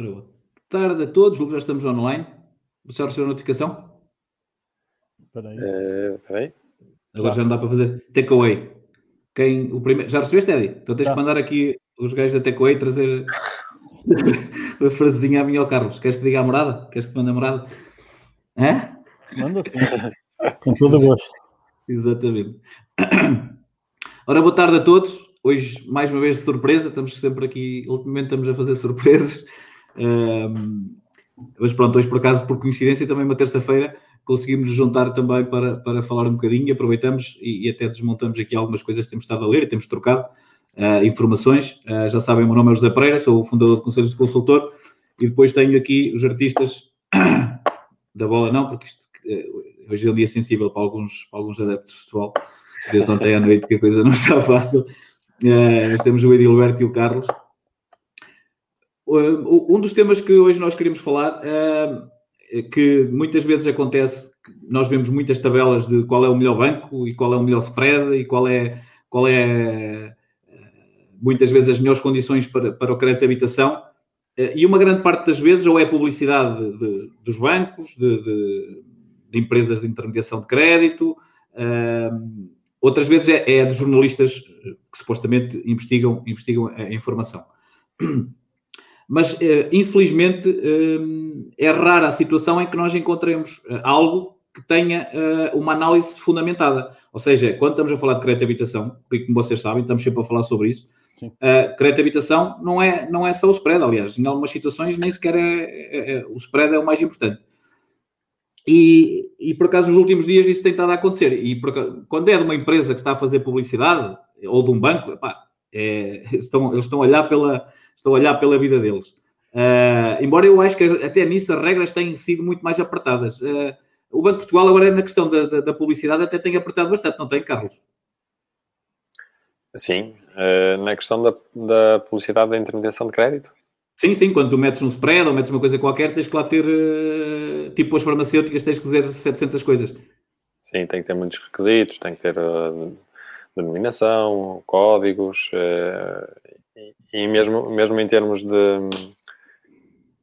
Ora, boa tarde a todos, já estamos online. Você já recebeu a notificação? Espera aí. Uh, aí. Agora já não dá para fazer takeaway. Quem, o primeiro, já recebeste, Eddie? Então tens já. que mandar aqui os gajos da takeaway trazer a frasezinha a mim ao Carlos. Queres que diga a morada? Queres que te mande a morada? Hã? Manda sim. Com todo o gosto. Exatamente. Ora, boa tarde a todos. Hoje, mais uma vez, surpresa. Estamos sempre aqui, ultimamente estamos a fazer surpresas. Mas pronto, hoje por acaso, por coincidência, também uma terça-feira, conseguimos juntar também para, para falar um bocadinho, aproveitamos e, e, até desmontamos aqui algumas coisas que temos estado a ler e temos trocado uh, informações. Uh, já sabem, o meu nome é José Pereira, sou o fundador de Conselhos de Consultor e depois tenho aqui os artistas da bola, não, porque isto, uh, hoje é um dia sensível para alguns, para alguns adeptos de futebol, desde ontem à noite que a coisa não está fácil. nós temos o Edilberto e o Carlos. Um dos temas que hoje nós queríamos falar é que muitas vezes acontece nós vemos muitas tabelas de qual é o melhor banco e qual é o melhor spread e qual é, qual é muitas vezes as melhores condições para, para o crédito de habitação. E uma grande parte das vezes ou é publicidade de, de, dos bancos, de, de, empresas de intermediação de crédito, outras vezes é, é de jornalistas que supostamente investigam, investigam a informação. Mas, eh, infelizmente, eh, é rara a situação em que nós encontremos eh, algo que tenha uma análise fundamentada. Ou seja, quando estamos a falar de crédito de habitação, que como vocês sabem, estamos sempre a falar sobre isso, Uh, crédito de habitação não é, não é só o spread, aliás, em algumas situações nem sequer é, é, é, o spread é o mais importante. E, e por acaso nos últimos dias isso tem estado a acontecer. E por, quando é de uma empresa que está a fazer publicidade ou de um banco, epá, é, estão, eles estão a olhar pela, Estou a olhar pela vida deles. Uh, embora eu acho que até nisso as regras têm sido muito mais apertadas. Uh, o Banco de Portugal agora na questão da, da, da, publicidade até tem apertado bastante, não tem, Carlos? Sim, uh, na questão da, da publicidade da intermediação de crédito. Sim, sim, quando tu metes um spread ou metes uma coisa qualquer, tens que lá ter, tipo as farmacêuticas, tens que dizer 700 coisas. Sim, tem que ter muitos requisitos, tem que ter denominação, códigos, e mesmo, mesmo em termos de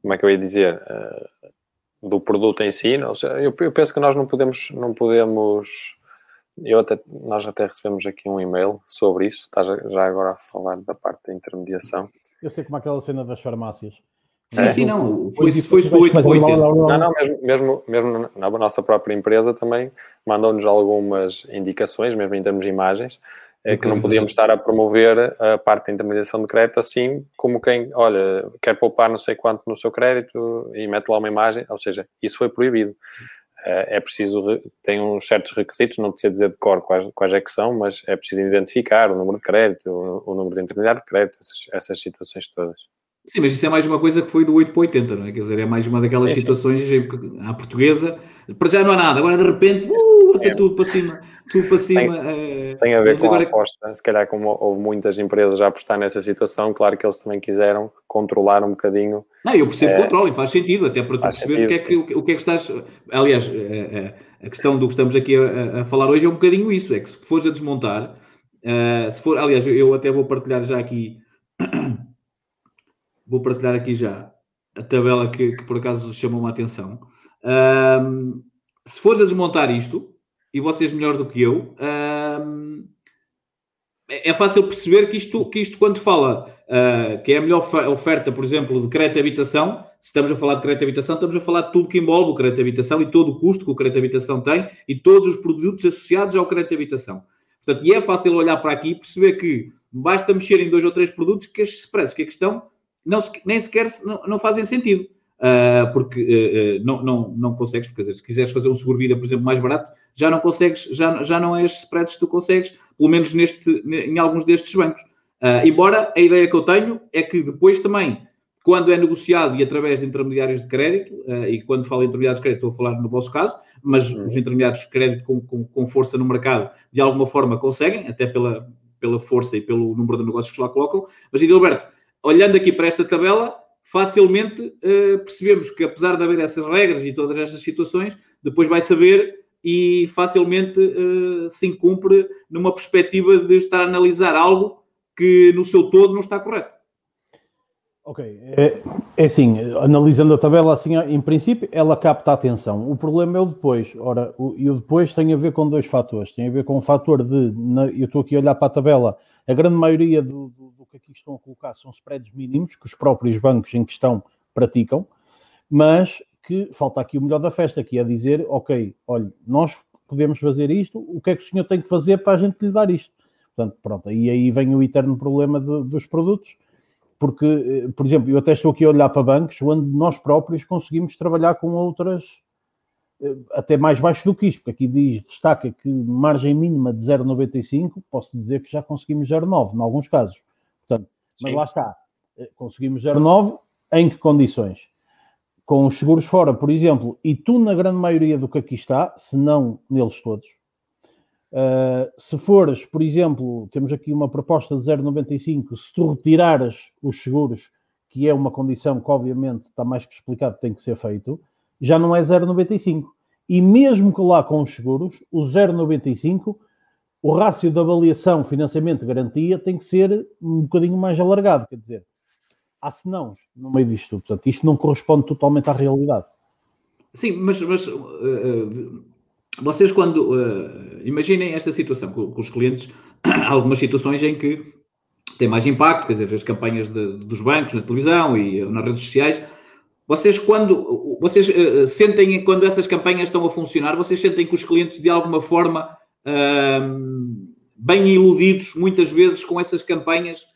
como é que eu ia dizer uh, do produto em si, não, eu, eu, penso que nós não podemos, não podemos eu até, nós até recebemos aqui um e-mail sobre isso, está já, agora a falar da parte da intermediação. Eu sei como é aquela cena das farmácias. Sim, é. sim, não. Foi, foi, foi 8 para 80. Não, não, mesmo, mesmo, mesmo na nossa própria empresa também mandam-nos algumas indicações, mesmo em termos de imagens, é que não podíamos estar a promover a parte da intermediação de crédito assim como quem, olha, quer poupar não sei quanto no seu crédito e mete lá uma imagem, ou seja, isso foi proibido. Eh, é preciso, tem uns certos requisitos, não precisa dizer de cor quais, quais é que são, mas é preciso identificar o número de crédito, o, o número de intermediário de crédito, essas, essas situações todas. Sim, mas isso é mais uma coisa que foi do 8 para 80, não é? Quer dizer, é mais uma daquelas situações à portuguesa. Para já não há nada, agora de repente, uh, até é. tudo para cima, tudo para cima. Tem, é... tem a ver com agora... a aposta. Se calhar, como houve muitas empresas a apostar nessa situação, claro que eles também quiseram controlar um bocadinho. Não, eu percebo é... controle, faz sentido, até para tu perceberes o, que é que, o, que é que estás. Aliás, a, é, é, a questão do que estamos aqui a, a, falar hoje é um bocadinho isso: é que se fores a desmontar, uh, se for, aliás, eu até vou partilhar já aqui vou partilhar aqui já a tabela que, que por acaso chamou uma atenção. Um, se fores a desmontar isto, e vocês melhores do que eu, um, é fácil perceber que isto, que isto quando fala uh, que é a melhor oferta, por exemplo, de crédito de habitação, se estamos a falar de crédito de habitação, estamos a falar de tudo que envolve o crédito de habitação e todo o custo que o crédito de habitação tem e todos os produtos associados ao crédito de habitação. Portanto, e é fácil olhar para aqui e perceber que basta mexer em dois ou três produtos que estes spreads que aqui estão não, nem sequer não, não fazem sentido. Uh, porque uh, não, não, não consegues, porque se quiseres fazer um seguro-vida, por exemplo, mais barato, já não consegues, já, já não é estes spreads que tu consegues, pelo menos neste, em alguns destes bancos. embora a ideia que eu tenho é que depois também, quando é negociado e através de intermediários de crédito, e quando falo em intermediários de crédito, estou a falar no vosso caso, mas uhum. os intermediários de crédito com, com, com, força no mercado, de alguma forma conseguem, até pela, pela força e pelo número de negócios que lá colocam. Mas, Edilberto, olhando aqui para esta tabela, facilmente uh, percebemos que, apesar de haver essas regras e todas estas situações, depois vai saber e facilmente uh, se incumpre numa perspectiva de estar a analisar algo que no seu todo não está correto. Ok, é, é assim, analisando a tabela assim, em princípio, ela capta a atenção. O problema é o depois. Ora, o, e o depois tem a ver com dois fatores. Tem a ver com o fator de, na, eu estou aqui a olhar para a tabela, a grande maioria do, do, do, que aqui estão a colocar são spreads mínimos que os próprios bancos em questão praticam, mas que falta aqui o melhor da festa, que é dizer, ok, olha, nós podemos fazer isto, o que é que o senhor tem que fazer para a gente lhe dar isto? Portanto, pronto, e aí vem o eterno problema de, dos produtos, porque, eh, por exemplo, eu até estou aqui a olhar para bancos onde nós próprios conseguimos trabalhar com outras eh, até mais baixo do que isto, porque aqui diz, destaca que margem mínima de 0,95, posso dizer que já conseguimos 0,9 em alguns casos. Portanto, mas lá está, eh, conseguimos 0,9 em que condições? Com os seguros fora, por exemplo, e tu na grande maioria do que aqui está, se não neles todos, Uh, se fores, por exemplo, temos aqui uma proposta de 0,95, se tu retirares os seguros, que é uma condição que obviamente está mais que explicado tem que ser feito, já não é 0,95. E mesmo que lá com os seguros, o 0,95, o rácio de avaliação, financiamento, garantia tem que ser um bocadinho mais alargado, quer dizer, há senão no meio disto tudo. Portanto, isto não corresponde totalmente à realidade. Sim, mas, mas uh, uh, vocês quando uh, imaginem esta situação com, com, os clientes, há algumas situações em que tem mais impacto, quer dizer, as campanhas de, dos bancos na televisão e nas redes sociais. Vocês quando vocês uh, sentem quando essas campanhas estão a funcionar, vocês sentem que os clientes de alguma forma uh, bem iludidos muitas vezes com essas campanhas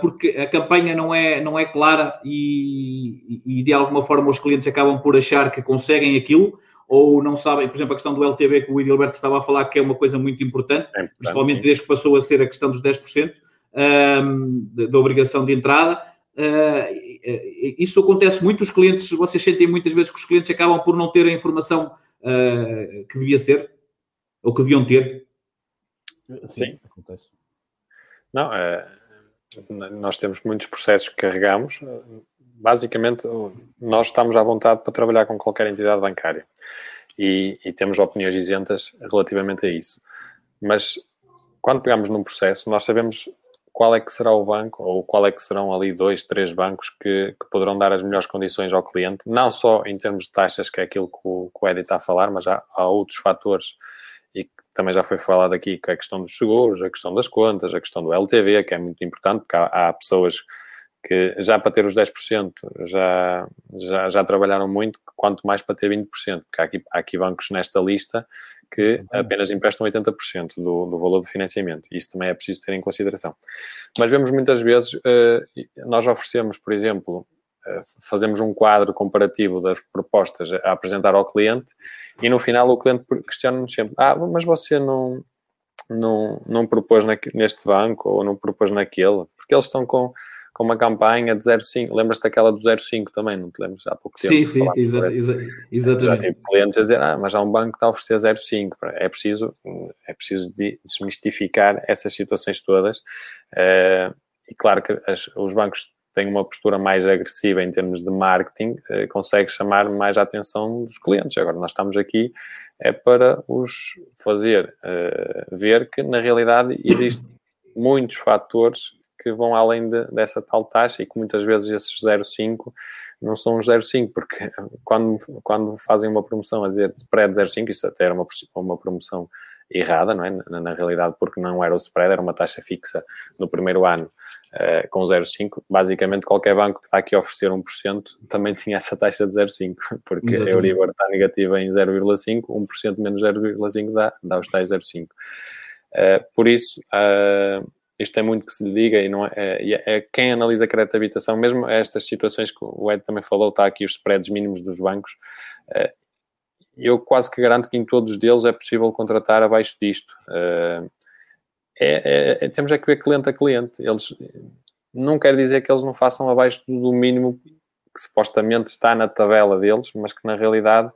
porque a campanha não é, não é clara e, e, de alguma forma os clientes acabam por achar que conseguem aquilo ou não sabem, por exemplo, a questão do LTV que o Edilberto estava a falar, que é uma coisa muito importante, é importante principalmente sim. desde que passou a ser a questão dos 10% um, da obrigação de entrada. Uh, isso acontece muito, os clientes, vocês sentem muitas vezes que os clientes acabam por não ter a informação uh, que devia ser, ou que deviam ter. Sim, acontece. Não, é, nós temos muitos processos que carregamos. Basicamente, nós estamos à vontade para trabalhar com qualquer entidade bancária e, e temos opiniões isentas relativamente a isso. Mas quando pegamos num processo, nós sabemos qual é que será o banco ou qual é que serão ali dois, três bancos que, que, poderão dar as melhores condições ao cliente, não só em termos de taxas, que é aquilo que o, que o Edi está a falar, mas há, há, outros fatores e que também já foi falado aqui, que é a questão dos seguros, a questão das contas, a questão do LTV, que é muito importante, porque há, há pessoas que já para ter os 10% já, já, já trabalharam muito, quanto mais para ter 20%, porque há aqui, há aqui bancos nesta lista que apenas emprestam 80% do, do valor do financiamento. Isso também é preciso ter em consideração. Mas vemos muitas vezes, uh, nós oferecemos, por exemplo, fazemos um quadro comparativo das propostas a apresentar ao cliente e no final o cliente questiona-nos sempre: Ah, mas você não, não, não propôs neste banco ou não propôs naquele? Porque eles estão com com uma campanha de 0,5. Lembras-te daquela do 0,5 também, não te lembras? Há pouco tempo. Sim, sim, sim exa exa exatamente. Já tive clientes a dizer, ah, mas há um banco que está a oferecer 0,5. É preciso, é preciso desmistificar essas situações todas. Uh, e claro que as, os bancos têm uma postura mais agressiva em termos de marketing, uh, consegue chamar mais a atenção dos clientes. Agora, nós estamos aqui é para os fazer uh, ver que, na realidade, existem muitos fatores que vão além de, dessa tal taxa e que muitas vezes esses 0,5 não são os 0,5, porque quando, quando fazem uma promoção a dizer de spread 0,5, isso até era uma, uma promoção errada, não é? Na, na, realidade, porque não era o spread, era uma taxa fixa no primeiro ano uh, com 0,5. Basicamente, qualquer banco que está aqui a oferecer 1% também tinha essa taxa de 0,5, porque Exatamente. a Euribor está negativa em 0,5, 1% menos 0,5 dá, dá os tais 0,5. Uh, eh, por isso, uh, isto é muito que se lhe diga e não é, é, é, quem analisa crédito de habitação, mesmo estas situações que o Ed também falou, está aqui os spreads mínimos dos bancos, eu quase que garanto que em todos deles é possível contratar abaixo disto. Eh, é, é, temos é que ver cliente a cliente. Eles não quer dizer que eles não façam abaixo do mínimo que supostamente está na tabela deles, mas que na realidade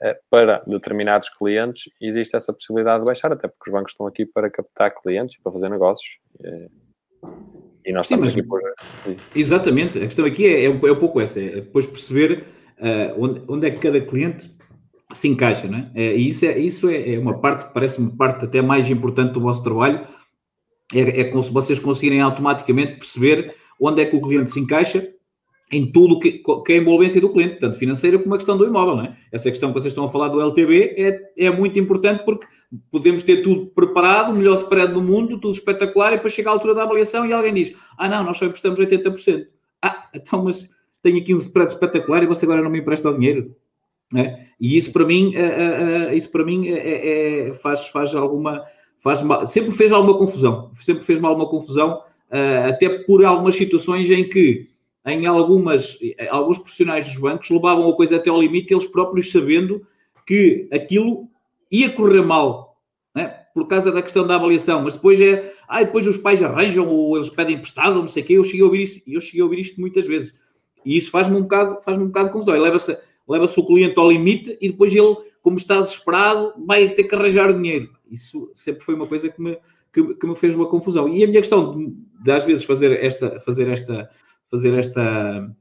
eh, para determinados clientes existe essa possibilidade de baixar, até porque os bancos estão aqui para captar clientes e para fazer negócios. Eh, e nós Sim, estamos aqui por. Exatamente, a questão aqui é, é, um, é um pouco essa, é depois perceber uh, onde, onde é que cada cliente se encaixa, não é? E isso é, isso é, é uma parte, parece-me parte até mais importante do vosso trabalho, é, é como se vocês conseguirem automaticamente perceber onde é que o cliente se encaixa em tudo que, que é a envolvência do cliente, tanto financeira como a questão do imóvel. Não é? Essa questão que vocês estão a falar do LTB é, é muito importante porque podemos ter tudo preparado, o melhor spread do mundo, tudo espetacular, e depois chega a altura da avaliação e alguém diz: Ah, não, nós só emprestamos 80%. Ah, então, mas tenho aqui um spread espetacular e você agora não me empresta o dinheiro. É? E isso para mim, é, é, isso para mim é, faz, faz alguma. Faz mal, sempre fez alguma confusão, sempre fez mal alguma confusão, até por algumas situações em que em algumas, alguns profissionais dos bancos levavam a coisa até ao limite, eles próprios sabendo que aquilo ia correr mal, né? por causa da questão da avaliação, mas depois é, ah, depois os pais arranjam ou eles pedem emprestado, não sei o quê, eu cheguei a ouvir isso, eu cheguei a ouvir isto muitas vezes. E isso faz-me um bocado, faz-me um bocado de confusão. Leva-se leva o cliente ao limite e depois ele, como está desesperado, vai ter que arranjar dinheiro. Isso sempre foi uma coisa que me, que, que me fez uma confusão. E a minha questão de, de às vezes fazer esta, fazer esta, fazer esta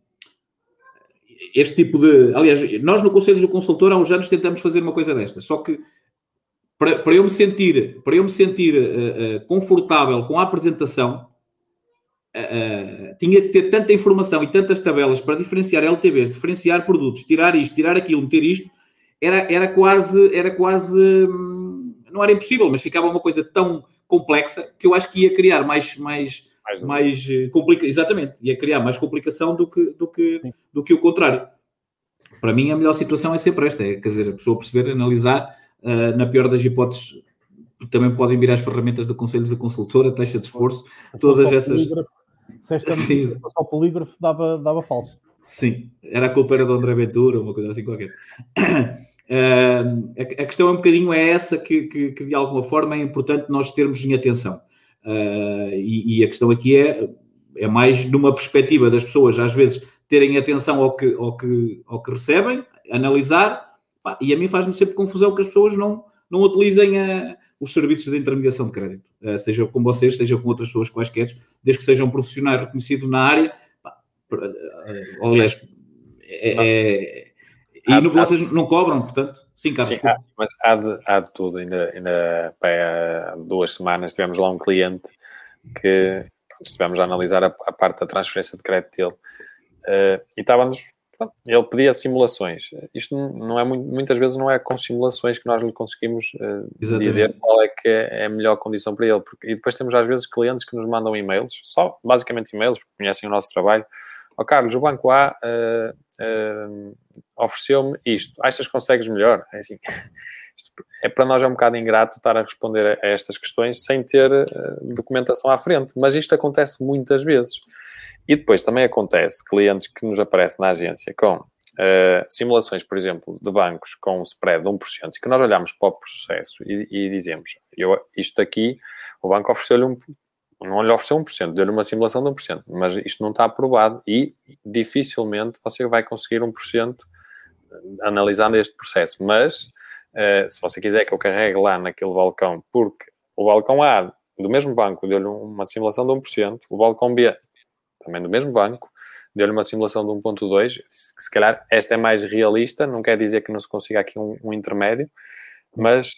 este tipo de. Aliás, nós no Conselho do Consultor há uns anos tentamos fazer uma coisa desta, só que para, para eu me sentir, para eu me sentir uh, uh, confortável com a apresentação, uh, tinha que ter tanta informação e tantas tabelas para diferenciar LTVs, diferenciar produtos, tirar isto, tirar aquilo, meter isto, era, era quase, era quase, hum, não era impossível, mas ficava uma coisa tão complexa que eu acho que ia criar mais, mais, mais, mais complica, exatamente, ia criar mais complicação do que, do que, do que o contrário. Para mim, a melhor situação é sempre esta, é, quer dizer, a pessoa perceber, analisar Uh, na pior das hipóteses, também podem vir as ferramentas do Conselho da Consultora, taxa de esforço, todas essas. Se esta Sim. só polígrafo dava, dava falso. Sim, era a culpa era do André Ventura, uma coisa assim qualquer. Uh, a, a, questão é um bocadinho é essa que, que, que, de alguma forma é importante nós termos em atenção. Uh, e, e, a questão aqui é, é mais numa perspectiva das pessoas às vezes terem atenção ao que, ao que, ao que recebem, analisar Pá, e a mim faz-me sempre confusão que as pessoas não, não utilizem a, os serviços de intermediação de crédito, uh, seja com vocês, seja com outras pessoas quaisquer, desde que sejam profissionais reconhecidos na área. Uh, aliás, é, é, e no, vocês não cobram, portanto, sim, Carlos. Sim, há, mas há de, há de tudo. Ainda, ainda há duas semanas tivemos lá um cliente que estivemos a analisar a, a parte da transferência de crédito dele uh, e estávamos ele pedia simulações. Isto não é muitas vezes não é com simulações que nós lhe conseguimos uh, dizer qual é que é a melhor condição para ele. Porque, e depois temos às vezes clientes que nos mandam e-mails, só basicamente e-mails, porque conhecem o nosso trabalho. Ó oh, Carlos, o banco A uh, uh, ofereceu-me isto. Achas que consegues melhor? É assim. é para nós é um bocado ingrato estar a responder a estas questões sem ter documentação à frente, mas isto acontece muitas vezes. E depois também acontece clientes que nos aparecem na agência com uh, simulações, por exemplo, de bancos com um spread de 1% e que nós olhamos para o processo e, e dizemos, eu, isto aqui, o banco ofereceu-lhe um, não lhe ofereceu 1%, deu-lhe uma simulação de 1%, mas isto não está aprovado e dificilmente você vai conseguir 1% analisando este processo. Mas, uh, se você quiser que eu carregue lá naquele balcão, porque o balcão A do mesmo banco deu-lhe uma simulação de 1%, o balcão B também do mesmo banco, deu-lhe uma simulação de 1.2, se calhar esta é mais realista, não quer dizer que não se consiga aqui um, um, intermédio, mas,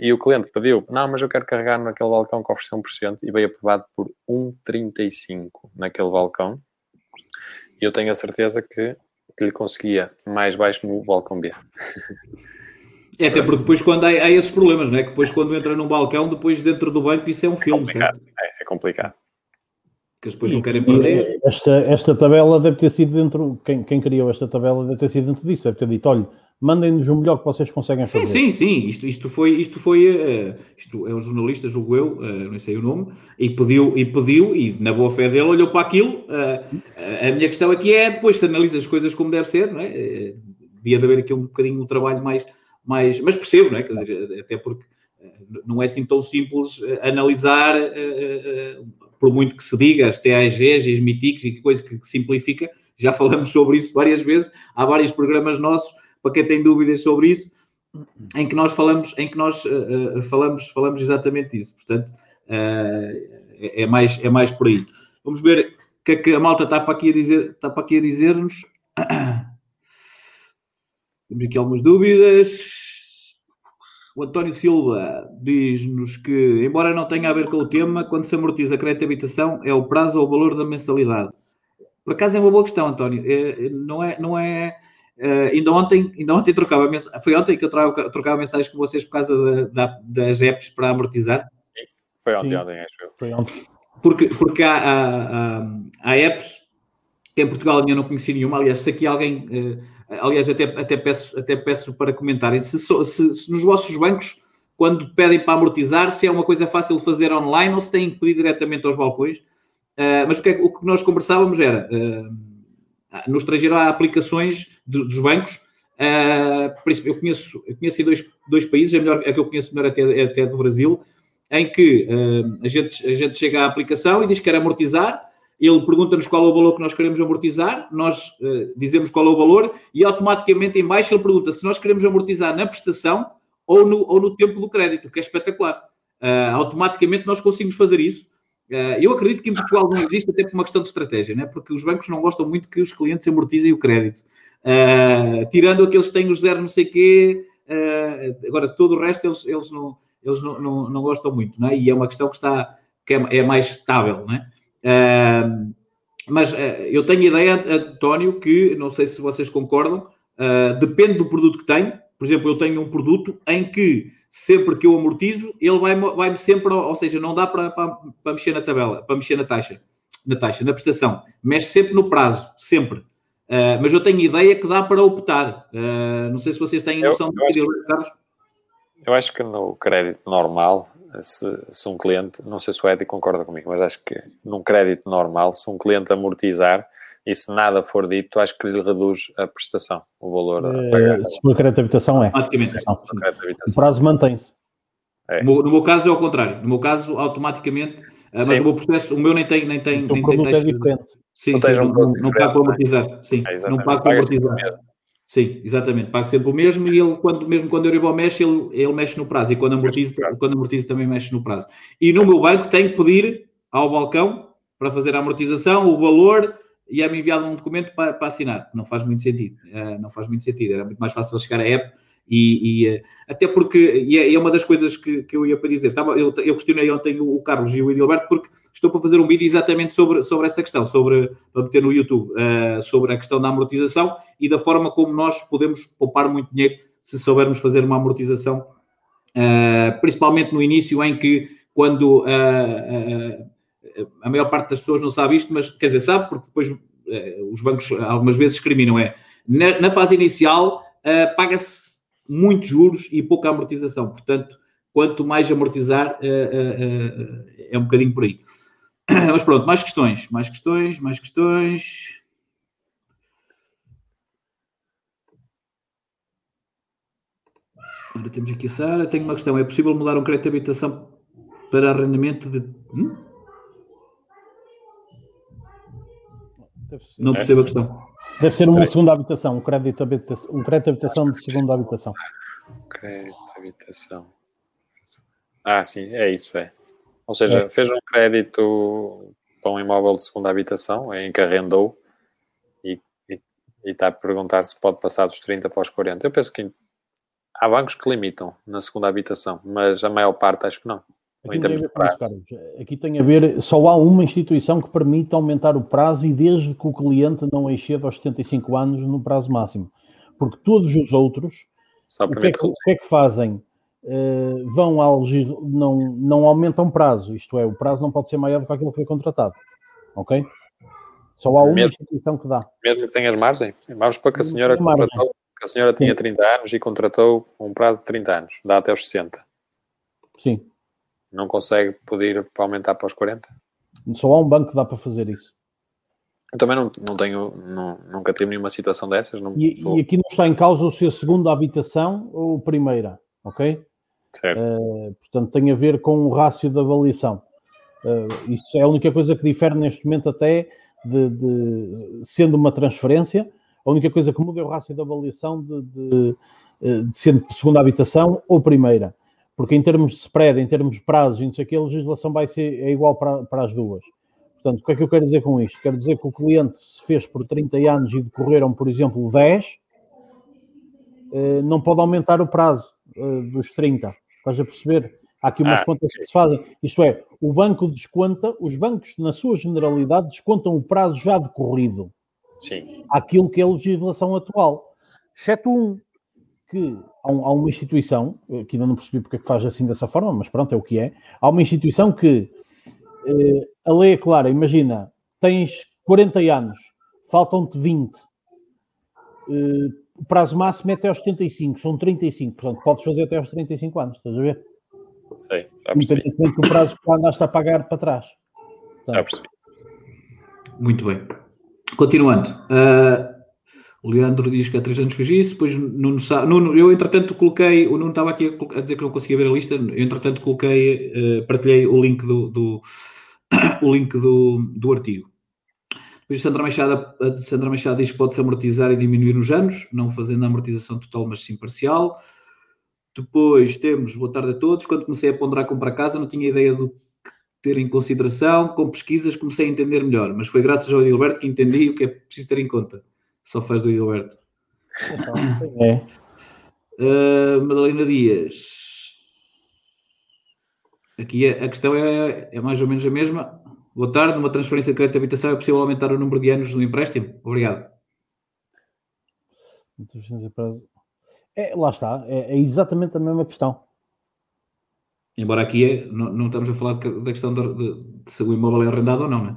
e o cliente pediu, não, mas eu quero carregar naquele balcão que ofereceu 1% e veio aprovado por 1.35 naquele balcão, e eu tenho a certeza que, que lhe conseguia mais baixo no balcão B. É, até porque depois quando há, há, esses problemas, não é? Que depois quando entra num balcão, depois dentro do banco isso é um filme, é complicado. É, é complicado que depois não querem perder. Esta, esta tabela deve ter sido dentro, quem, quem criou esta tabela deve ter sido dentro disso, deve ter dito, olha, mandem-nos o melhor que vocês conseguem fazer. Sim, sim, sim, isto, isto foi, isto foi, uh, isto é um jornalista, julgo eu, uh, não sei o nome, e pediu, e pediu, e na boa fé dele olhou para aquilo, uh, a minha questão aqui é, depois se analisa as coisas como deve ser, não é? devia de haver aqui um bocadinho um trabalho mais, mais, mas percebo, não é? Quer dizer, até porque não é assim tão simples analisar por muito que se diga, as TAGs e as MITICs e que coisa que, que simplifica, já falamos sobre isso várias vezes, há vários programas nossos, para quem tem dúvidas sobre isso, em que nós falamos, em que nós uh, falamos, falamos exatamente isso. Portanto, uh, é, mais, é mais por aí. Vamos ver o que é que a malta está para aqui a dizer, está para aqui a dizer-nos. Temos aqui algumas dúvidas. O António Silva diz-nos que, embora não tenha a ver com o tema, quando se amortiza crédito de habitação, é o prazo ou o valor da mensalidade. Por acaso é uma boa questão, António. É, não é, não é, Uh, ainda ontem, ainda ontem trocava foi ontem que eu trocava, trocava mensagens com vocês por causa da, da, das apps para amortizar. Sim, foi ontem, Sim. ontem acho eu. Foi ontem. Porque, porque há, há, há, há, apps que em Portugal ainda não conheci nenhuma. Aliás, se aqui alguém, uh, aliás, até, até, peço, até peço para comentarem, se, se, se, nos vossos bancos, quando pedem para amortizar, se é uma coisa fácil de fazer online ou se têm que pedir diretamente aos balcões. Uh, mas o que, é, o que nós conversávamos era no estrangeiro há aplicações de, dos bancos. Uh, eu conheço, eu conheço dois, dois países, a, melhor, a que eu conheço melhor até, é até do Brasil, em que uh, a, gente, a gente chega à aplicação e diz que quer amortizar, ele pergunta-nos qual é o valor que nós queremos amortizar, nós uh, dizemos qual é o valor e automaticamente em baixo ele pergunta se nós queremos amortizar na prestação ou no, ou no tempo do crédito, que é espetacular. Uh, automaticamente nós conseguimos fazer isso Uh, eu acredito que em Portugal não existe até por uma questão de estratégia, né? porque os bancos não gostam muito que os clientes amortizem o crédito. Tirando aqueles que têm os zero não sei quê, agora todo o resto eles, eles, não, eles não, não, não, gostam muito, né? e é uma questão que, está, que é, é mais estável. Né? Mas eu tenho ideia, António, que não sei se vocês concordam, depende do produto que tenho. Por exemplo, eu tenho um produto em que sempre que eu amortizo, ele vai-me vai sempre, ou seja, não dá para, para, para, mexer na tabela, para mexer na taxa, na taxa, na prestação. Mexe sempre no prazo, sempre. Uh, mas eu tenho ideia que dá para optar. Uh, não sei se vocês têm noção eu, eu Carlos. Eu acho que no crédito normal, se, se um cliente, não sei se o Eddie concorda comigo, mas acho que num crédito normal, se um cliente amortizar, e se nada for dito, acho que lhe reduz a prestação, o valor a pagar. Se for crédito de habitação, é. Automaticamente. O prazo mantém-se. É. No, meu caso é ao contrário. No meu caso, automaticamente, eh, mas sim. o meu processo, o meu nem tem, nem tem, então, nem tem. É diferente. Sim, sim, um não, não pago para é? amortizar. Sim, é, não pago para amortizar. Sim, exatamente. Pago sempre o mesmo e ele, quando, mesmo quando o Euribor mexe, ele, ele mexe no prazo. E quando amortiza, quando amortiza também mexe no prazo. E no meu banco tenho que pedir ao balcão para fazer a amortização, o valor e é-me enviado um documento para, para, assinar. Não faz muito sentido. Uh, não faz muito sentido. Era muito mais fácil chegar à app e, e uh, até porque, e é, é, uma das coisas que, que eu ia para dizer. Eu, eu questionei ontem o Carlos e o Edilberto porque estou para fazer um vídeo exatamente sobre, sobre essa questão, sobre, para meter no YouTube, uh, sobre a questão da amortização e da forma como nós podemos poupar muito dinheiro se soubermos fazer uma amortização, principalmente no início em que quando a maior parte das pessoas não sabe isto, mas quer dizer, sabe, porque depois uh, os bancos algumas vezes discriminam. É na, na fase inicial uh, paga-se muitos juros e pouca amortização, portanto, quanto mais amortizar, uh, é um bocadinho por aí. Mas pronto, mais questões, mais questões, mais questões. Agora temos aqui a Sara. Tenho uma questão: é possível mudar um crédito de habitação para arrendamento de. Hum? Não percebo a questão. Deve ser uma segunda habitação, um crédito de habitação, um crédito de habitação de segunda habitação. Crédito de habitação. Ah, sim, é isso, é. Ou seja, é. fez um crédito para um imóvel de segunda habitação, em que arrendou e, e, e está a perguntar se pode passar dos 30 para os 40. Eu penso que há bancos que limitam na segunda habitação, mas a maior parte acho que não. Aqui, tem. Aqui tem a ver, só há uma instituição que permite aumentar o prazo e desde que o cliente não exceda aos 75 anos no prazo máximo. Porque todos os outros, o que, é que, o que, é que, fazem? Uh, vão ao não, não aumentam prazo, isto é, o prazo não pode ser maior do que aquilo que foi contratado. Ok? Só há uma mesmo, instituição que dá. Mesmo que tenhas margem. Vamos para que a senhora contratou, que a senhora tinha Sim. 30 anos e contratou um prazo de 30 anos, dá até os 60. Sim. Não consegue pedir para aumentar para os 40? Só há um banco que dá para fazer isso. Eu também não, não tenho, não, nunca tive nenhuma situação dessas. Não e, sou... e, aqui não está em causa se a segunda habitação ou a primeira, ok? Uh, portanto, tem a ver com o rácio de avaliação. Uh, isso é a única coisa que difere neste momento até de, de, sendo uma transferência, a única coisa que muda é o rácio de avaliação de, de, eh, de sendo segunda habitação ou primeira porque em termos de spread, em termos de prazos e não sei o que, a legislação vai ser é igual para, para as duas. Portanto, o que é que eu quero dizer com isto? Quero dizer que o cliente se fez por 30 anos e decorreram, por exemplo, 10, eh, não pode aumentar o prazo dos 30. Estás a perceber? Há aqui umas ah, contas que se fazem. Isto é, o banco desconta, os bancos, na sua generalidade, descontam o prazo já decorrido. Sim. Aquilo que é a legislação atual. Exceto um, que há, um, há, uma instituição, que ainda não percebi porque é que faz assim dessa forma, mas pronto, é o que é. Há uma instituição que eh, a lei é clara, imagina, tens 40 anos, faltam-te 20. Eh, o prazo máximo é até aos 75, são 35, portanto podes fazer até aos 35 anos, estás a ver? Sei, já Independentemente do prazo que andaste a pagar para trás. Já percebi. Muito bem. Continuando. Uh, o Leandro diz que há três anos fez isso, depois Nuno, Nuno eu entretanto coloquei, o Nuno estava aqui a, dizer que não conseguia ver a lista, eu entretanto coloquei, uh, partilhei o link do, do o link do, do artigo. Depois Sandra Machado, a Sandra Machado diz que pode-se amortizar e diminuir nos anos, não fazendo a amortização total, mas sim parcial. Depois temos, boa tarde a todos, quando comecei a ponderar comprar casa não tinha ideia do que ter em consideração, com pesquisas comecei a entender melhor, mas foi graças ao Edilberto que entendi o que é preciso ter em conta. Só faz do Edilberto. É. Uh, Madalena Dias. Aqui a, a questão é, é mais ou menos a mesma. Boa tarde. Numa transferência de crédito de habitação é possível aumentar o número de anos do empréstimo? Obrigado. É, lá está, é, é, exatamente a mesma questão. Embora aqui é, não, não estamos a falar da questão de, de, de, se o imóvel é arrendado ou não, né?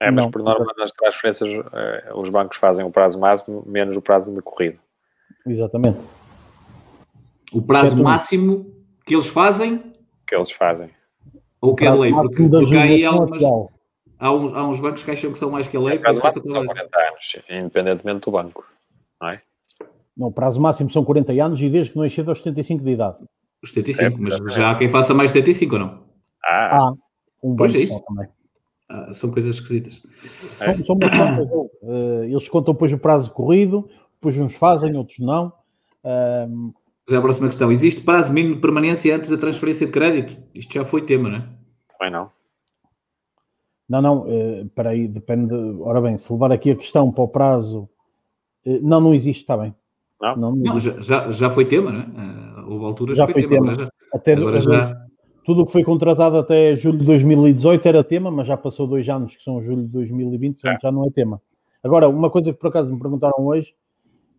É, mas não, por norma nas transferências eh, os bancos fazem o prazo máximo menos o prazo decorrido. Exatamente. O prazo é máximo que eles fazem? Que eles fazem. Ou que é lei? Porque, porque aí há, algumas, há, uns, há uns bancos que acham que são mais que a lei. O prazo máximo são 40 anos, independentemente do banco, não é? Não, o prazo máximo são 40 anos e desde que não exceda aos 75 de idade. Os 75, certo, mas já há quem faça mais de 75 ou não? Ah, ah um pois é isso. Também. Ah, são coisas esquisitas. É. São, são uh, eles contam depois o prazo corrido, depois uns fazem, outros não. Um... Já a próxima questão. Existe prazo mínimo de permanência antes da transferência de crédito? Isto já foi tema, não é? Também não. Não, não, uh, espera aí, depende. Ora bem, se levar aqui a questão para o prazo. Uh, não, não existe, está bem. Não, não, não já, já foi tema, não é? Uh, houve alturas já foi, tema. tema. Agora já, até, agora já... Tudo o que foi contratado até julho de 2018 era tema, mas já passou dois anos, que são julho de 2020, é. já não é tema. Agora, uma coisa que por acaso me perguntaram hoje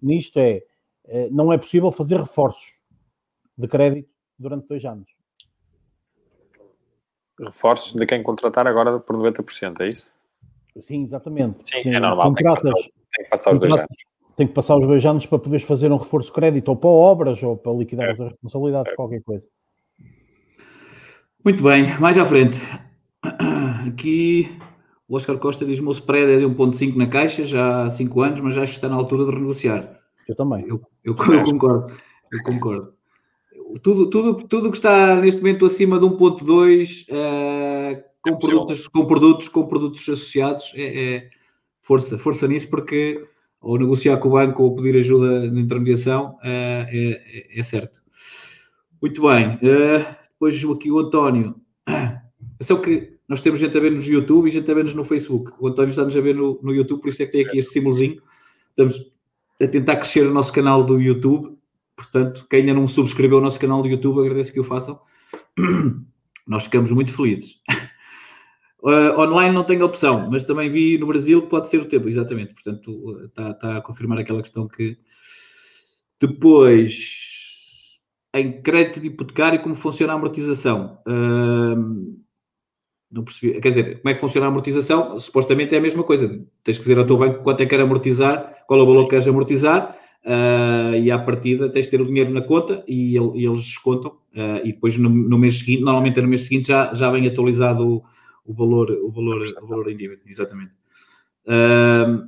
nisto é: eh, não é possível fazer reforços de crédito durante dois anos. Reforços de quem contratar agora por 90%, é isso? Sim, exatamente. Sim, é normal. Tem que, passar, tem que passar os dois anos tem que passar os dois anos para poderes fazer um reforço de crédito ou para obras ou para liquidar é. as responsabilidades, é. qualquer coisa. Muito bem, mais à frente. Aqui o Oscar Costa diz: o meu spread é de 1,5 na caixa já há 5 anos, mas acho que está na altura de renegociar. Eu também. Eu, eu, eu concordo. Eu concordo. Tudo, tudo, tudo que está neste momento acima de 1.2 uh, eh, com, é produtos, com, produtos, com produtos associados é, é, força, força nisso porque ou negociar com o banco ou pedir ajuda na intermediação, uh, é, é, certo. Muito bem. Uh, depois aqui o António. Atenção que nós temos gente a ver nos YouTube e gente a ver-nos no Facebook. O António está-nos a ver no, no YouTube, por isso é que tem aqui este símbolozinho. Estamos a tentar crescer o nosso canal do YouTube. Portanto, quem ainda não subscreveu o nosso canal do YouTube, agradeço que o façam. Nós ficamos muito felizes. Uh, online não tem opção, mas também vi no Brasil que pode ser o tempo, exatamente. Portanto, está, tá a confirmar aquela questão que depois em crédito hipotecário, como funciona a amortização? Uh, não percebi. Quer dizer, como é que funciona a amortização? Supostamente é a mesma coisa. Tens que dizer ao teu banco quanto é que quer amortizar, qual é o valor que queres amortizar, uh, e à partida tens de ter o dinheiro na conta e, e eles descontam. Uh, e depois no, no, mês seguinte, normalmente é no mês seguinte já, já vem atualizado o o valor, o valor, o valor em dívida, exatamente. Um,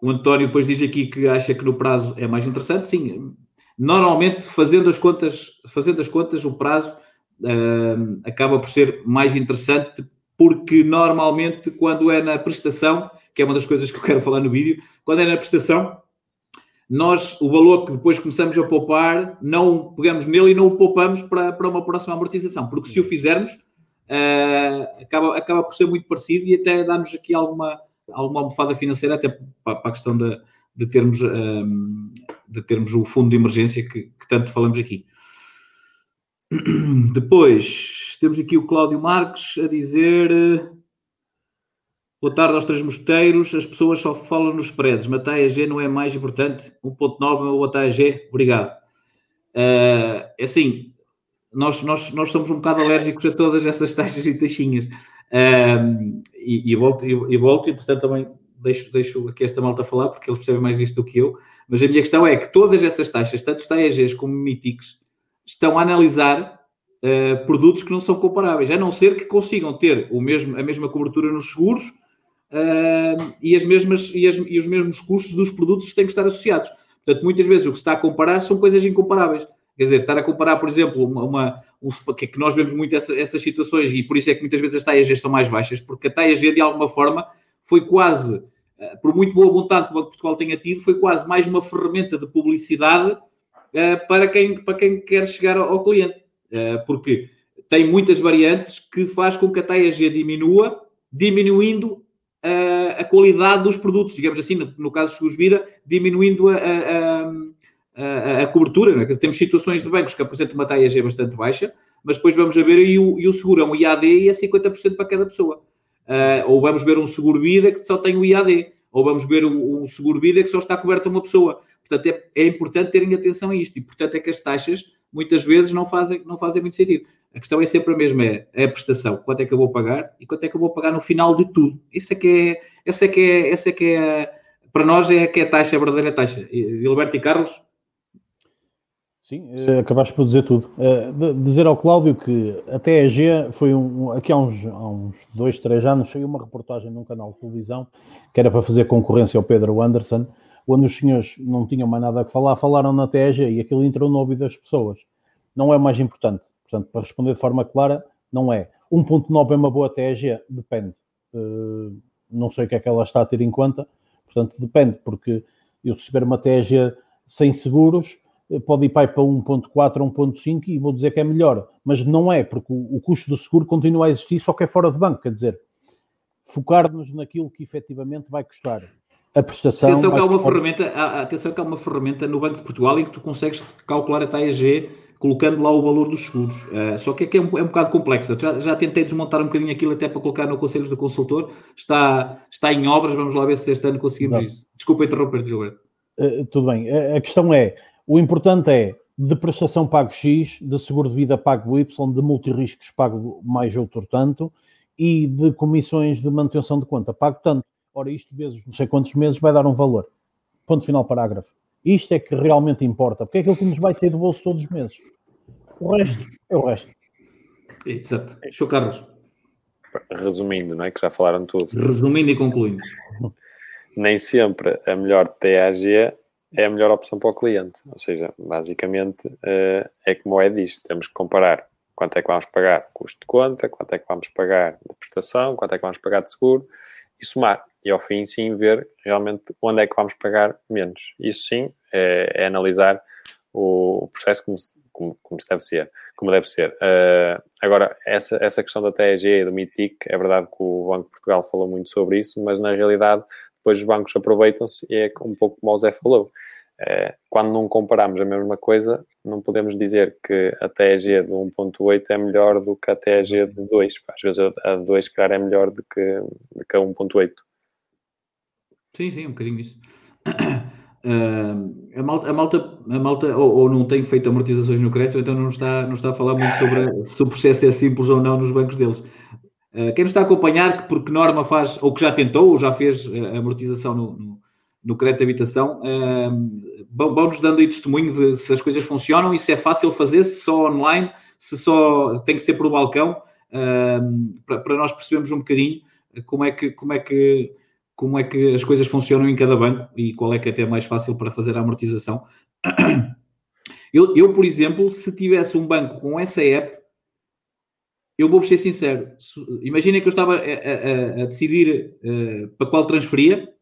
o António depois diz aqui que acha que no prazo é mais interessante. Sim, normalmente fazendo as contas, fazendo as contas, o prazo um, acaba por ser mais interessante porque normalmente quando é na prestação, que é uma das coisas que eu quero falar no vídeo, quando é na prestação, nós, o valor que depois começamos a poupar, não pegamos nele e não o poupamos para, para uma próxima amortização, porque se o fizermos, uh, acaba, acaba por ser muito parecido e até dá-nos aqui alguma, alguma almofada financeira, até para, para a questão de, de, termos, um, de termos o fundo de emergência que, que tanto falamos aqui. Depois, temos aqui o Cláudio Marques a dizer... Boa tarde aos três mosqueteiros. As pessoas só falam nos. Mas a G não é mais importante. 1.9 ou a G. Obrigado. Uh, é assim, nós, nós, nós somos um bocado alérgicos a todas essas taxas e taxinhas. Uh, e, e, volto, e, e volto, e portanto também deixo, deixo aqui esta malta falar, porque eles percebem mais isto do que eu. Mas a minha questão é que todas essas taxas, tanto os TAEGs como MITICs, estão a analisar uh, produtos que não são comparáveis, a não ser que consigam ter o mesmo, a mesma cobertura nos seguros uh, e, as mesmas, e, as, e, os mesmos custos dos produtos que têm que estar associados. Portanto, muitas vezes o que se está a comparar são coisas incomparáveis. Quer dizer, estar a comparar, por exemplo, uma, uma um, que, é que nós vemos muito essa, essas situações e por isso é que muitas vezes as TAEG são mais baixas, porque a TAEG, de alguma forma, foi quase, uh, por muito boa vontade que o Banco de Portugal tenha tido, foi quase mais uma ferramenta de publicidade uh, para, quem, para quem quer chegar ao, ao cliente. Uh, porque tem muitas variantes que faz com que a TAEG diminua, diminuindo a, a qualidade dos produtos, digamos assim, no, no caso dos seguros de vida, diminuindo a, a, a, a cobertura. Né? Temos situações de bancos que apresentam uma taxa bastante baixa, mas depois vamos ver e o, e o seguro é um IAD e é 50% para cada pessoa. Uh, ou vamos ver um seguro vida que só tem o IAD, ou vamos ver um, um seguro vida que só está coberto a uma pessoa. Portanto, é, é importante terem atenção a isto e, portanto, é que as taxas muitas vezes não fazem, não fazem muito sentido. A questão é sempre a mesma, é, é, a prestação, quanto é que eu vou pagar e quanto é que eu vou pagar no final de tudo. Isso é que é, essa é que é, essa é que é, para nós é que é a taxa, a verdadeira taxa. Alberto e Carlos? Sim, eh, acabaste por dizer tudo. Uh, dizer ao Cláudio que a TEG foi um, aqui há uns, há uns dois, três anos, saiu uma reportagem num canal de televisão que era para fazer concorrência ao Pedro Anderson, onde os senhores não tinham mais nada a falar, falaram na TEG e aquilo entrou no ouvido das pessoas. Não é mais importante. Portanto, para responder de forma clara, não é. 1.9 é uma boa TEG? Depende. Uh, não sei o que é que ela está a ter em conta, portanto, depende, porque eu receber uma TEG sem seguros eh, pode ir para 1.4 ou 1.5 e vou dizer que é melhor, mas não é, porque o, o, custo do seguro continua a existir, só que é fora de banco, quer dizer, focar-nos naquilo que efetivamente vai custar. A prestação. Atenção que, há uma ferramenta, atenção que há uma ferramenta no Banco de Portugal em que tu consegues calcular a TAG colocando lá o valor dos seguros. Uh, só que é, que é, um, é um bocado complexo. Já, já tentei desmontar um bocadinho aquilo até para colocar no Conselhos do Consultor. Está, está em obras, vamos lá ver se este ano conseguimos Exato. isso. Desculpa interromper, Gilberto. Uh, tudo bem. A, a questão é, o importante é de prestação pago X, de seguro de vida pago Y, de multirriscos pago mais outro tanto e de comissões de manutenção de conta pago tanto. Ora, isto vezes não sei quantos meses vai dar um valor. Ponto final parágrafo. Isto é que realmente importa, porque é aquilo que nos vai sair do bolso todos os meses. O resto é o resto. Exato. Show, Carlos. Resumindo, não é? Que já falaram tudo. Resumindo e concluindo. Nem sempre a melhor TAG é a melhor opção para o cliente. Ou seja, basicamente eh, é como é disto. Temos que comparar quanto é que vamos pagar de custo de conta, quanto é que vamos pagar de prestação, quanto é que vamos pagar de seguro e somar. E ao fim, sim, ver realmente onde é que vamos pagar menos. Isso sim é, é analisar o, processo como se, como, como se deve ser. Como deve ser. Uh, agora, essa, essa questão da TEG e do MITIC, é verdade que o Banco de Portugal falou muito sobre isso, mas na realidade depois os bancos aproveitam-se e é um pouco como o Zé falou. Uh, quando não comparamos a mesma coisa, não podemos dizer que a TEG de 1.8 é melhor do que a TEG de 2. Às vezes a de 2, claro, é melhor do que, do que a 1.8. Sim, sim, um bocadinho isso. Uh, a malta, a malta, a malta ou, ou, não tem feito amortizações no crédito, então não está, não está a falar muito sobre se o processo é simples ou não nos bancos deles. Uh, quem nos está a acompanhar, que porque norma faz, ou que já tentou, ou já fez a amortização no, no, no crédito de habitação, uh, vão-nos dando aí testemunho de se as coisas funcionam e se é fácil fazer, se só online, se só tem que ser por balcão, uh, para, para nós percebermos um bocadinho como é que, como é que como é que as coisas funcionam em cada banco e qual é que é até mais fácil para fazer a amortização. Eu, eu, por exemplo, se tivesse um banco com essa app, eu vou ser sincero. Imagina que eu estava a, a, a decidir uh, para qual transferia,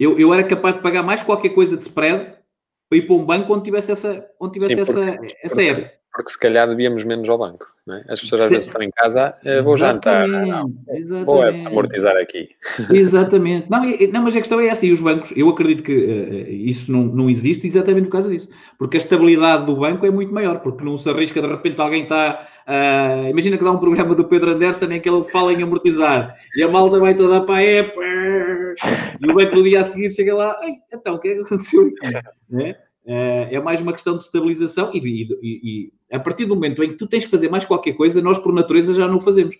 eu, eu era capaz de pagar mais qualquer coisa de spread para ir para um banco onde tivesse essa, onde tivesse Sim, essa, porque, essa app. Porque se calhar devíamos menos ao banco. É? As pessoas às vezes estão em casa, eh, vou jantar, vou amortizar aqui. Exatamente. Não, não, mas a questão é essa, e os bancos, eu acredito que uh, isso não, não existe exatamente por causa disso, porque a estabilidade do banco é muito maior, porque não se arrisca de repente alguém está. Uh, imagina que dá um programa do Pedro Anderson em que ele fala em amortizar e a malta vai toda para a app e o banco no dia a seguir chega lá, então o que é que aconteceu? É? é mais uma questão de estabilização e, e, e, a partir do momento em que tu tens que fazer mais qualquer coisa, nós por natureza já não o fazemos.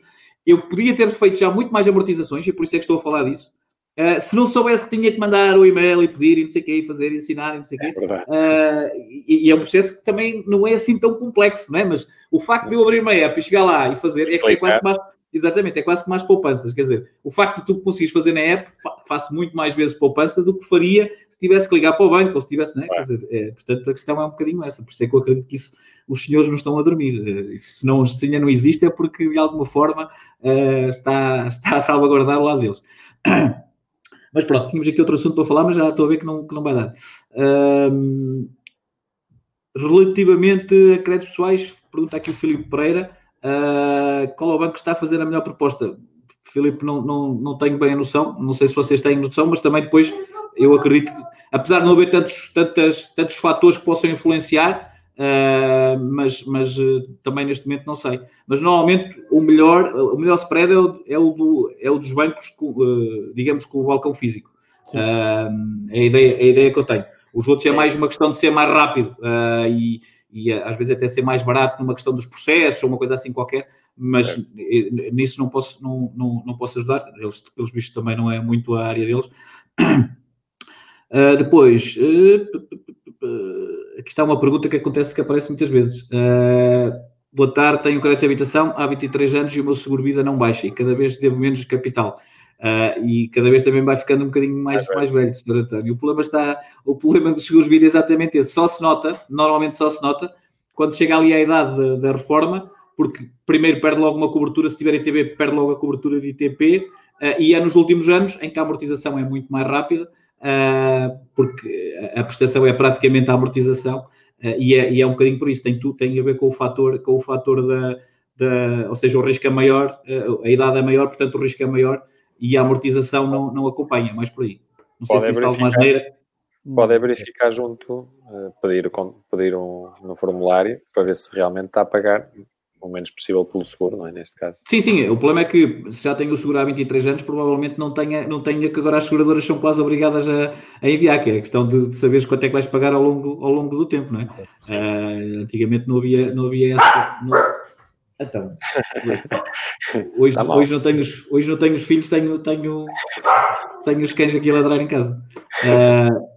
Eu podia ter feito já muito mais amortizações e por isso é que estou a falar disso. Uh, se não soubesse que tinha que mandar o e-mail e pedir e não sei o quê, e fazer, e ensinar e não sei o quê. É uh, e, e, é um processo que também não é assim tão complexo, não é? Mas o facto de eu abrir uma app e chegar lá e fazer é, é quase mais Exatamente, é quase que mais poupanças. Quer dizer, o facto de tu conseguires fazer na app, faço muito mais vezes poupança do que faria se tivesse que ligar para o banco ou se tivesse, né? Quer dizer, é, portanto, a questão é um bocadinho essa. Por isso é que eu acredito que isso, os senhores não estão a dormir. Se, não, se ainda não existe, é porque de alguma forma uh, está, está a salvaguardar o lado deles. Mas pronto, tínhamos aqui outro assunto para falar, mas já estou a ver que não, que não vai dar. Relativamente a créditos pessoais, pergunta aqui o Filipe Pereira. Uh, qual é o banco que está a fazer a melhor proposta? Filipe, não, não, não tenho bem a noção, não sei se vocês têm noção, mas também depois eu acredito que, apesar de não haver tantos, tantas, tantos fatores que possam influenciar, uh, mas, mas uh, também neste momento não sei. Mas normalmente o melhor, o melhor spread é o, é o, do, é o dos bancos, com, digamos, com o balcão físico. é, a ideia, é a ideia que eu tenho. Os outros é Sim. é mais uma questão de ser mais rápido e e eh, às vezes até ser mais barato numa questão dos processos ou uma coisa assim qualquer, mas certo. nisso não posso, não, não, não posso ajudar, eles, pelos bichos também não é muito a área deles. Uh, depois, uh, aqui está uma pergunta que acontece que aparece muitas vezes. Uh, boa tarde, tenho crédito de habitação há 23 anos e o meu seguro vida não baixa e cada vez devo menos capital. Uh, e cada vez também vai ficando um bocadinho mais, mais velho, Sr. António. O problema está, o problema dos seguros vida é exatamente esse. Só se nota, normalmente só se nota, quando chega ali à idade da, reforma, porque primeiro perde logo uma cobertura, se tiver ITB, perde logo a cobertura de ITP, uh, e é nos últimos anos em que a amortização é muito mais rápida, porque a prestação é praticamente a amortização, e é, e, é, um bocadinho por isso, tem, tudo, tem a ver com o fator, com o fator da, da, ou seja, o risco é maior, a idade é maior, portanto o risco é maior, e a amortização não, não acompanha, mais por aí. Não sei pode se alguma maneira. Pode verificar junto, uh, pedir, pedir um, no formulário para ver se realmente está a pagar o menos possível pelo seguro, não é? Neste caso. Sim, sim. O problema é que se já tem o seguro há 23 anos, provavelmente não tenha, não tenha que agora as seguradoras são quase obrigadas a, a enviar, que é a questão de, de saberes quanto é que vais pagar ao longo, ao longo do tempo, não é? Uh, antigamente não havia, não havia essa. Não, então, hoje, tá hoje, não tenho, hoje não tenho os filhos, tenho, tenho, tenho os cães aqui a ladrar em casa. Uh,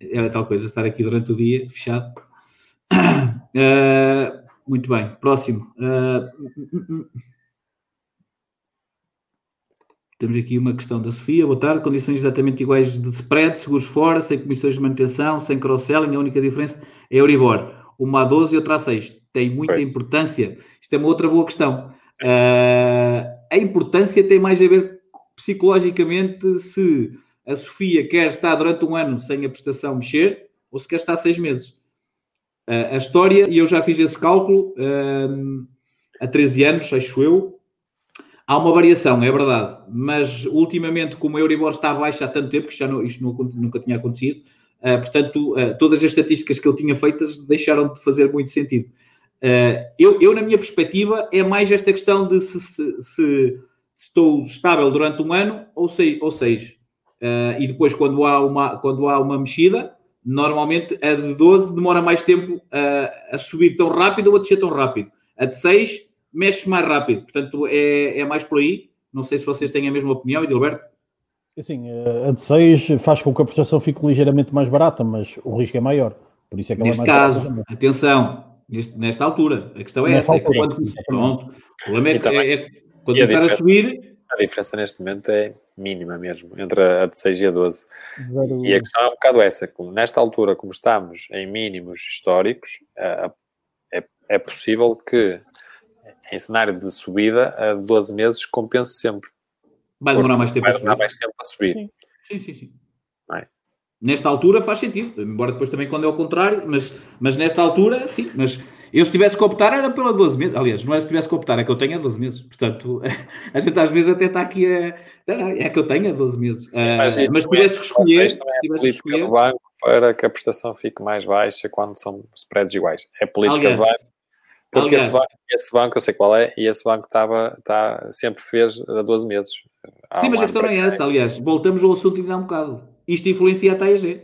é tal coisa, estar aqui durante o dia, fechado. Uh, muito bem, próximo. Uh, temos aqui uma questão da Sofia. Boa tarde. Condições exatamente iguais de spread, seguros fora, sem comissões de manutenção, sem cross-selling. A única diferença é Euribor. Uma a 12 e outra a 6 tem muita importância. Isto é uma outra boa questão. Uh, a importância tem mais a ver psicologicamente se a Sofia quer estar durante um ano sem a prestação mexer ou se quer estar seis meses. Uh, a história, e eu já fiz esse cálculo uh, há 13 anos, acho eu, há uma variação, é verdade, mas ultimamente, como a Euribor está abaixo há tanto tempo, que já não, isto nunca tinha acontecido, uh, portanto, todas as estatísticas que eu tinha feitas deixaram de fazer muito sentido. Uh, eu, eu, na minha perspectiva, é mais esta questão de se, se, se estou estável durante um ano ou seis. Ou seis. Uh, e depois, quando há, uma, quando há uma mexida, normalmente a de 12 demora mais tempo a, a subir tão rápido ou a descer tão rápido. A de 6 mexe mais rápido. Portanto, é, é mais por aí. Não sei se vocês têm a mesma opinião, Edilberto. Assim, a de 6 faz com que a prestação fique ligeiramente mais barata, mas o risco é maior. Por isso é que Neste é caso, atenção, neste, nesta altura. A questão é essa, é quando pronto. O problema é, que, é, é quando começar a, a, subir. A diferença neste momento é mínima mesmo, entre a de 6 e a 12. E a questão é um bocado essa, como nesta altura, como estamos em mínimos históricos, é, é, é possível que em cenário de subida, a 12 meses compense sempre. Vai demorar mais tempo vai demorar mais tempo a subir. Sim, sim, sim. É? Nesta altura faz sentido, embora depois também quando é o contrário, mas, mas nesta altura, sim. Mas Eu, se tivesse que optar, era pela 12 meses. Aliás, não era se tivesse que optar, é que eu tenho a 12 meses. Portanto, a gente às vezes até está aqui a. É que eu tenho a 12 meses. Sim, mas, uh, mas se tivesse que escolher. Se tivesse que escolher. banco para que a prestação fique mais baixa quando são spreads iguais. É política aliás, do banco. Porque esse banco, esse banco, eu sei qual é, e esse banco estava, tá, sempre fez a 12 meses. Há Sim, um mas a questão é essa. Aliás, voltamos ao assunto ainda há um bocado. Isto influencia a TAEG.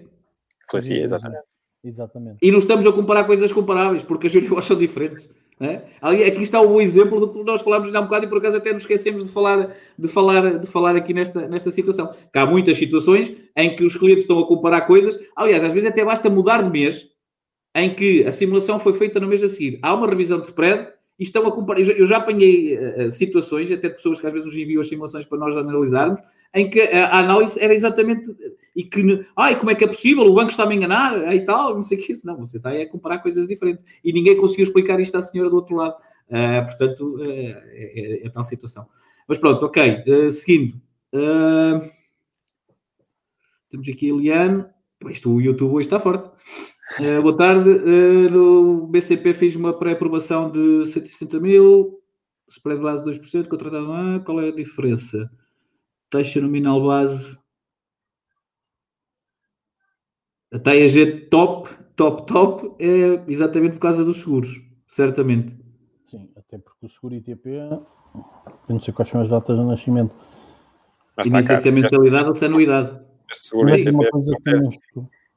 Influencia, exatamente. Exatamente. E não estamos a comparar coisas comparáveis, porque as uniões são diferentes. É? aqui está o exemplo do que nós falámos há um bocado e por acaso até nos esquecemos de falar, de falar, de falar aqui nesta, nesta situação. Que há muitas situações em que os clientes estão a comparar coisas. Aliás, às vezes até basta mudar de mês em que a simulação foi feita no mês a seguir. Há uma revisão de spread e estão a comparar. Eu já apanhei uh, situações, até pessoas que às vezes nos enviam as simulações para nós analisarmos, em que a, análise era exatamente e que, ai, como é que é possível? O banco está-me a enganar e tal, não sei o que isso. Não, você está a comparar coisas diferentes e ninguém conseguiu explicar isto à senhora do outro lado. Uh, portanto, uh, é, é, é, tal situação. Mas pronto, ok. Uh, seguindo. temos aqui a Eliane. Isto, o YouTube hoje está forte. boa tarde. no BCP fiz uma pré-aprovação de 160 mil, spread base 2%, contratado. Ah, qual é a diferença? Taxa nominal base. A TAEG top, top, top é exatamente por causa dos seguros, certamente. Sim, até porque o seguro ITP, eu não sei quais são as datas de nascimento. Mas e nem sei se é mensalidade ou se é anuidade. Este seguro Sim, ITP, uma coisa para, ter,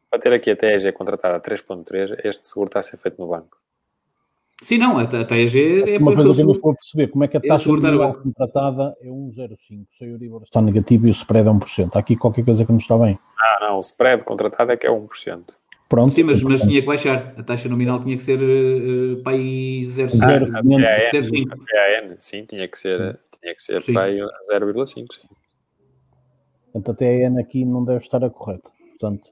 para ter aqui a TAEG contratada a 3.3, este seguro está a ser feito no banco. Sim, não, a, a TAG é Uma coisa que eu não estou a perceber, como é que a taxa é contratada é 1,05, se a Euribor está negativo e o spread é 1%. Há aqui qualquer coisa que não está bem. Ah, não, o spread contratado é que é 1%. Pronto. Sim, mas, mas tinha que baixar. A taxa nominal tinha que ser uh, para aí 0,5. Ah, a sim, tinha que ser, tinha que ser para aí 0,5, sim. Portanto, a TAN aqui não deve estar a correta. Portanto,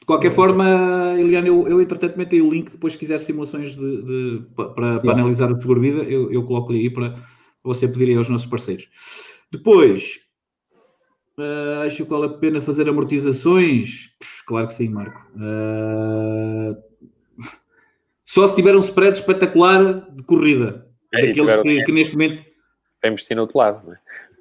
de qualquer forma, Eliane, eu, eu entretanto metei o link, depois se quiser simulações de, de para, para analisar o seguro vida, eu, eu coloco aí para, você pedir aos nossos parceiros. Depois, uh, acho que vale a pena fazer amortizações? Claro que sim, Marco. Uh, só se tiver um spread espetacular de corrida, é, daqueles que, que, neste momento... Para investir no outro lado, não é?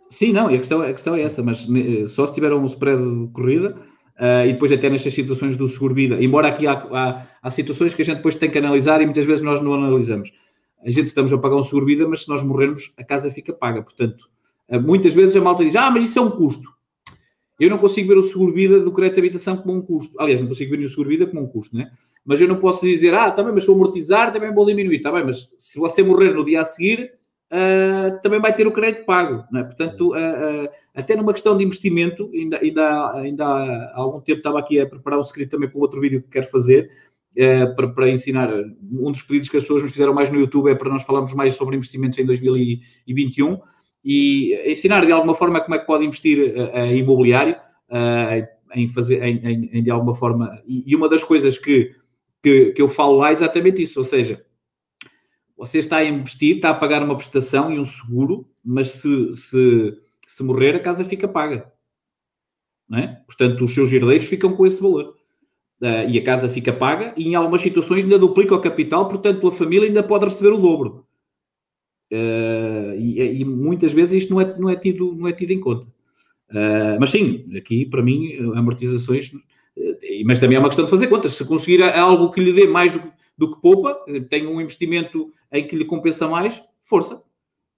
Sim, não, e a questão, a questão é essa, mas só se tiver um spread de corrida Uh, e depois até nestas situações do seguro-vida, embora aqui há, há, há, situações que a gente depois tem que analisar e muitas vezes nós não analisamos. A gente estamos a pagar um seguro-vida, mas se nós morrermos, a casa fica paga. Portanto, uh, muitas vezes a malta diz, ah, mas isso é um custo. Eu não consigo ver o seguro-vida do crédito de habitação como um custo. Aliás, não consigo ver o seguro-vida como um custo, né? Mas eu não posso dizer, ah, também, mas se eu amortizar, também vou diminuir. Está bem, mas se você morrer no dia a seguir, uh, também vai ter o crédito pago. É? Portanto, uh, uh, até numa questão de investimento, ainda, ainda, ainda há algum tempo estava aqui a preparar um script também para outro vídeo que quero fazer, para, para, ensinar. Um dos pedidos que as pessoas nos fizeram mais no YouTube é para nós falarmos mais sobre investimentos em 2021 e ensinar de alguma forma como é que pode investir em imobiliário, em fazer, em, em, em, de alguma forma. E, e uma das coisas que, que, que eu falo lá é exatamente isso, ou seja, você está a investir, está a pagar uma prestação e um seguro, mas se, se, se morrer, a casa fica paga. É? Portanto, os seus herdeiros ficam com esse valor. Uh, e a casa fica paga, e em algumas situações ainda duplica o capital, portanto, a família ainda pode receber o dobro. Uh, e, e, muitas vezes isto não é, não é, tido, não é tido em conta. Uh, mas sim, aqui para mim, amortizações, mas também é uma questão de fazer contas. Se conseguir algo que lhe dê mais do, do que poupa, tem um investimento em que lhe compensa mais, força.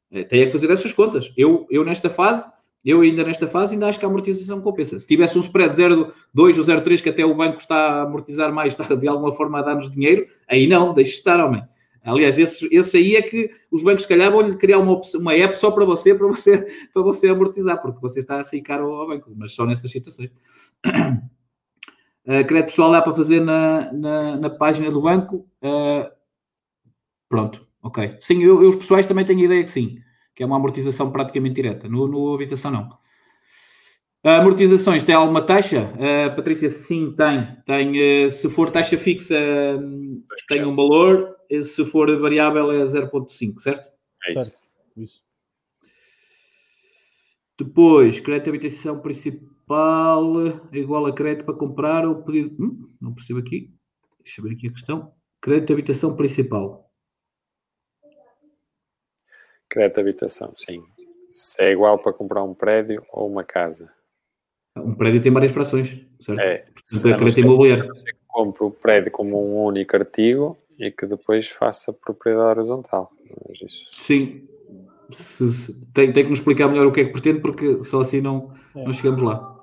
É, tem que fazer essas contas. Eu, eu nesta fase, eu ainda nesta fase, ainda acho que a amortização compensa. Se tivesse um spread 0,2 ou 0,3 que até o banco está a amortizar mais, está de alguma forma a dar-nos dinheiro, aí não, deixe estar, homem. Aliás, esse, esse aí é que os bancos, se calhar, vão-lhe criar uma, uma app só para você, para você, para você amortizar, porque você está a sair caro ao banco, mas só nessas situações. Uh, crédito pessoal dá para fazer na, na, na página do banco. Uh, Pronto, ok. Sim, eu, eu, os pessoais também tenho a ideia que sim, que é uma amortização praticamente direta. No, no habitação, não. amortizações, tem alguma taxa? Uh, Patrícia, sim, tem. tem uh, se for taxa fixa, uh, tem um valor. Se for variável, é 0,5, certo? É isso. Certo. isso. Depois, crédito de habitação principal é igual a crédito para comprar ou pedido. Hum, não percebo aqui. Deixa eu ver aqui a questão. Crédito de habitação principal. Crédito de habitação, sim. Se é igual para comprar um prédio ou uma casa. Um prédio tem várias frações, certo? É, Portanto, é crédito imobiliário. Você compra o prédio como um único artigo e que depois faça propriedade horizontal. Isso... Sim. Se, se, tem, tem que nos explicar melhor o que é que pretende, porque só assim não, é. não chegamos lá.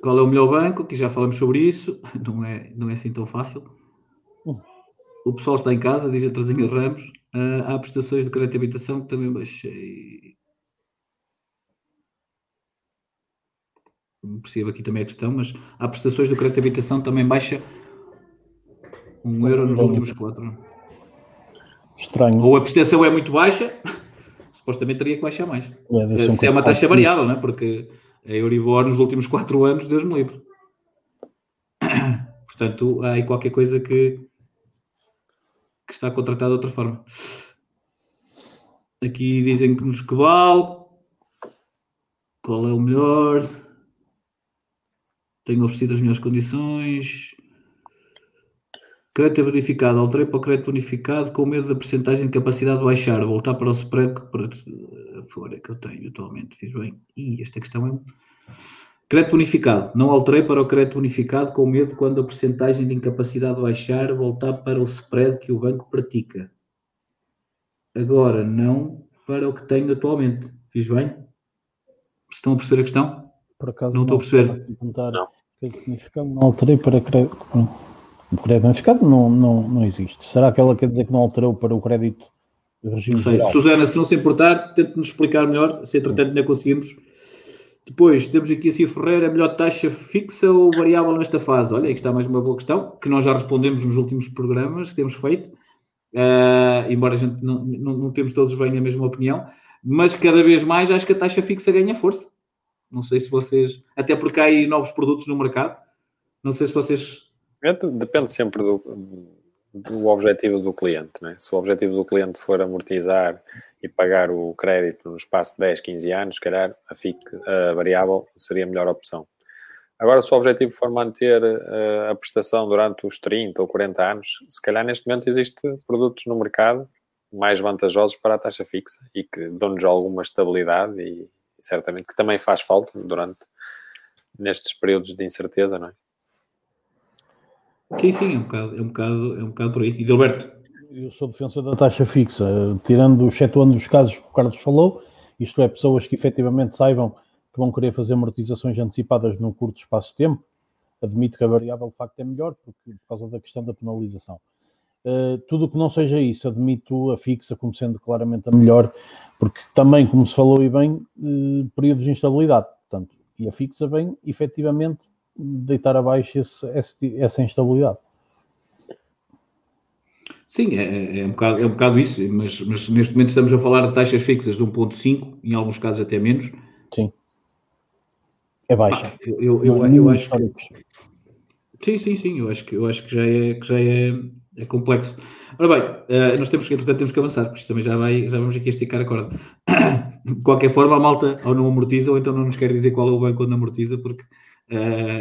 Qual é o melhor banco? Aqui já falamos sobre isso. Não é, não é assim tão fácil. O pessoal está em casa, diz a Trazinha Ramos. Uh, há prestações de crédito de habitação que também baixei. Não percebo aqui também a questão, mas há prestações do crédito de habitação também baixa um euro nos últimos quatro. Estranho. Ou a prestação é muito baixa, supostamente teria que baixar mais. É, Se é uma taxa variável, não é? Porque a Euribor nos últimos quatro anos, Deus me livre. Portanto, há aí qualquer coisa que, que está contratada de outra forma. Aqui dizem que nos que vale. Qual é o melhor? Tenho oferecido as melhores condições. Crédito bonificado. Alterei para o crédito bonificado com medo da percentagem de capacidade baixar. Voltar para o spread para fora que eu tenho atualmente. Fiz bem. E esta questão é. Crédito bonificado. Não alterei para o crédito bonificado com medo quando a percentagem de incapacidade baixar, voltar para o spread que o banco pratica. Agora, não para o que tenho atualmente. Fiz bem? Estão a perceber a questão? Por acaso, não, não estou a perceber. Não. Bonificado não alterei para crédito. O crédito bonificado não, não, não existe. Será que ela quer dizer que não alterou para o crédito regime sei. Geral? Susana, se não se importar, tente-nos explicar melhor, se entretanto ainda conseguimos depois temos aqui a Cia Ferreira, melhor taxa fixa ou variável nesta fase? Olha, aí está mais uma boa questão, que nós já respondemos nos últimos programas que temos feito, uh, embora a gente não, não, não, temos todos bem a mesma opinião, mas cada vez mais acho que a taxa fixa ganha força. Não sei se vocês, até porque há aí novos produtos no mercado, não sei se vocês... Depende sempre do, do objetivo do cliente, né? se o objetivo do cliente for amortizar e pagar o crédito no espaço de 10, 15 anos, se calhar a, FIC, a variável seria a melhor opção. Agora, se o objetivo for manter uh, a prestação durante os 30 ou 40 anos, se calhar neste momento existem produtos no mercado mais vantajosos para a taxa fixa e que dão-nos alguma estabilidade e certamente que também faz falta durante nestes períodos de incerteza, não é? Sim, sim, é um bocado, é um bocado, é um bocado por aí. E Gilberto? Eu sou defensor da taxa fixa, tirando, excetuando os casos que o Carlos falou, isto é, pessoas que efetivamente saibam que vão querer fazer amortizações antecipadas num curto espaço de tempo, admito que a variável de facto é melhor, porque, por causa da questão da penalização. Uh, tudo o que não seja isso, admito a fixa como sendo claramente a melhor, porque também, como se falou e bem, uh, períodos de instabilidade, portanto, e a fixa vem efetivamente deitar abaixo esse, esse, essa instabilidade. Sim, é, é, é, um bocado, é um bocado isso, mas, mas neste momento estamos a falar de taxas fixas de 1,5, em alguns casos até menos. Sim. É baixa. Ah, eu, eu, eu, eu acho que. Sim, sim, sim, eu acho que, eu acho que já é, que já é, é complexo. Ora bem, uh, nós temos que, entretanto, temos que avançar, porque isto também já, vai, já vamos aqui esticar a corda. De qualquer forma, a malta ou não amortiza, ou então não nos quer dizer qual é o banco quando amortiza, porque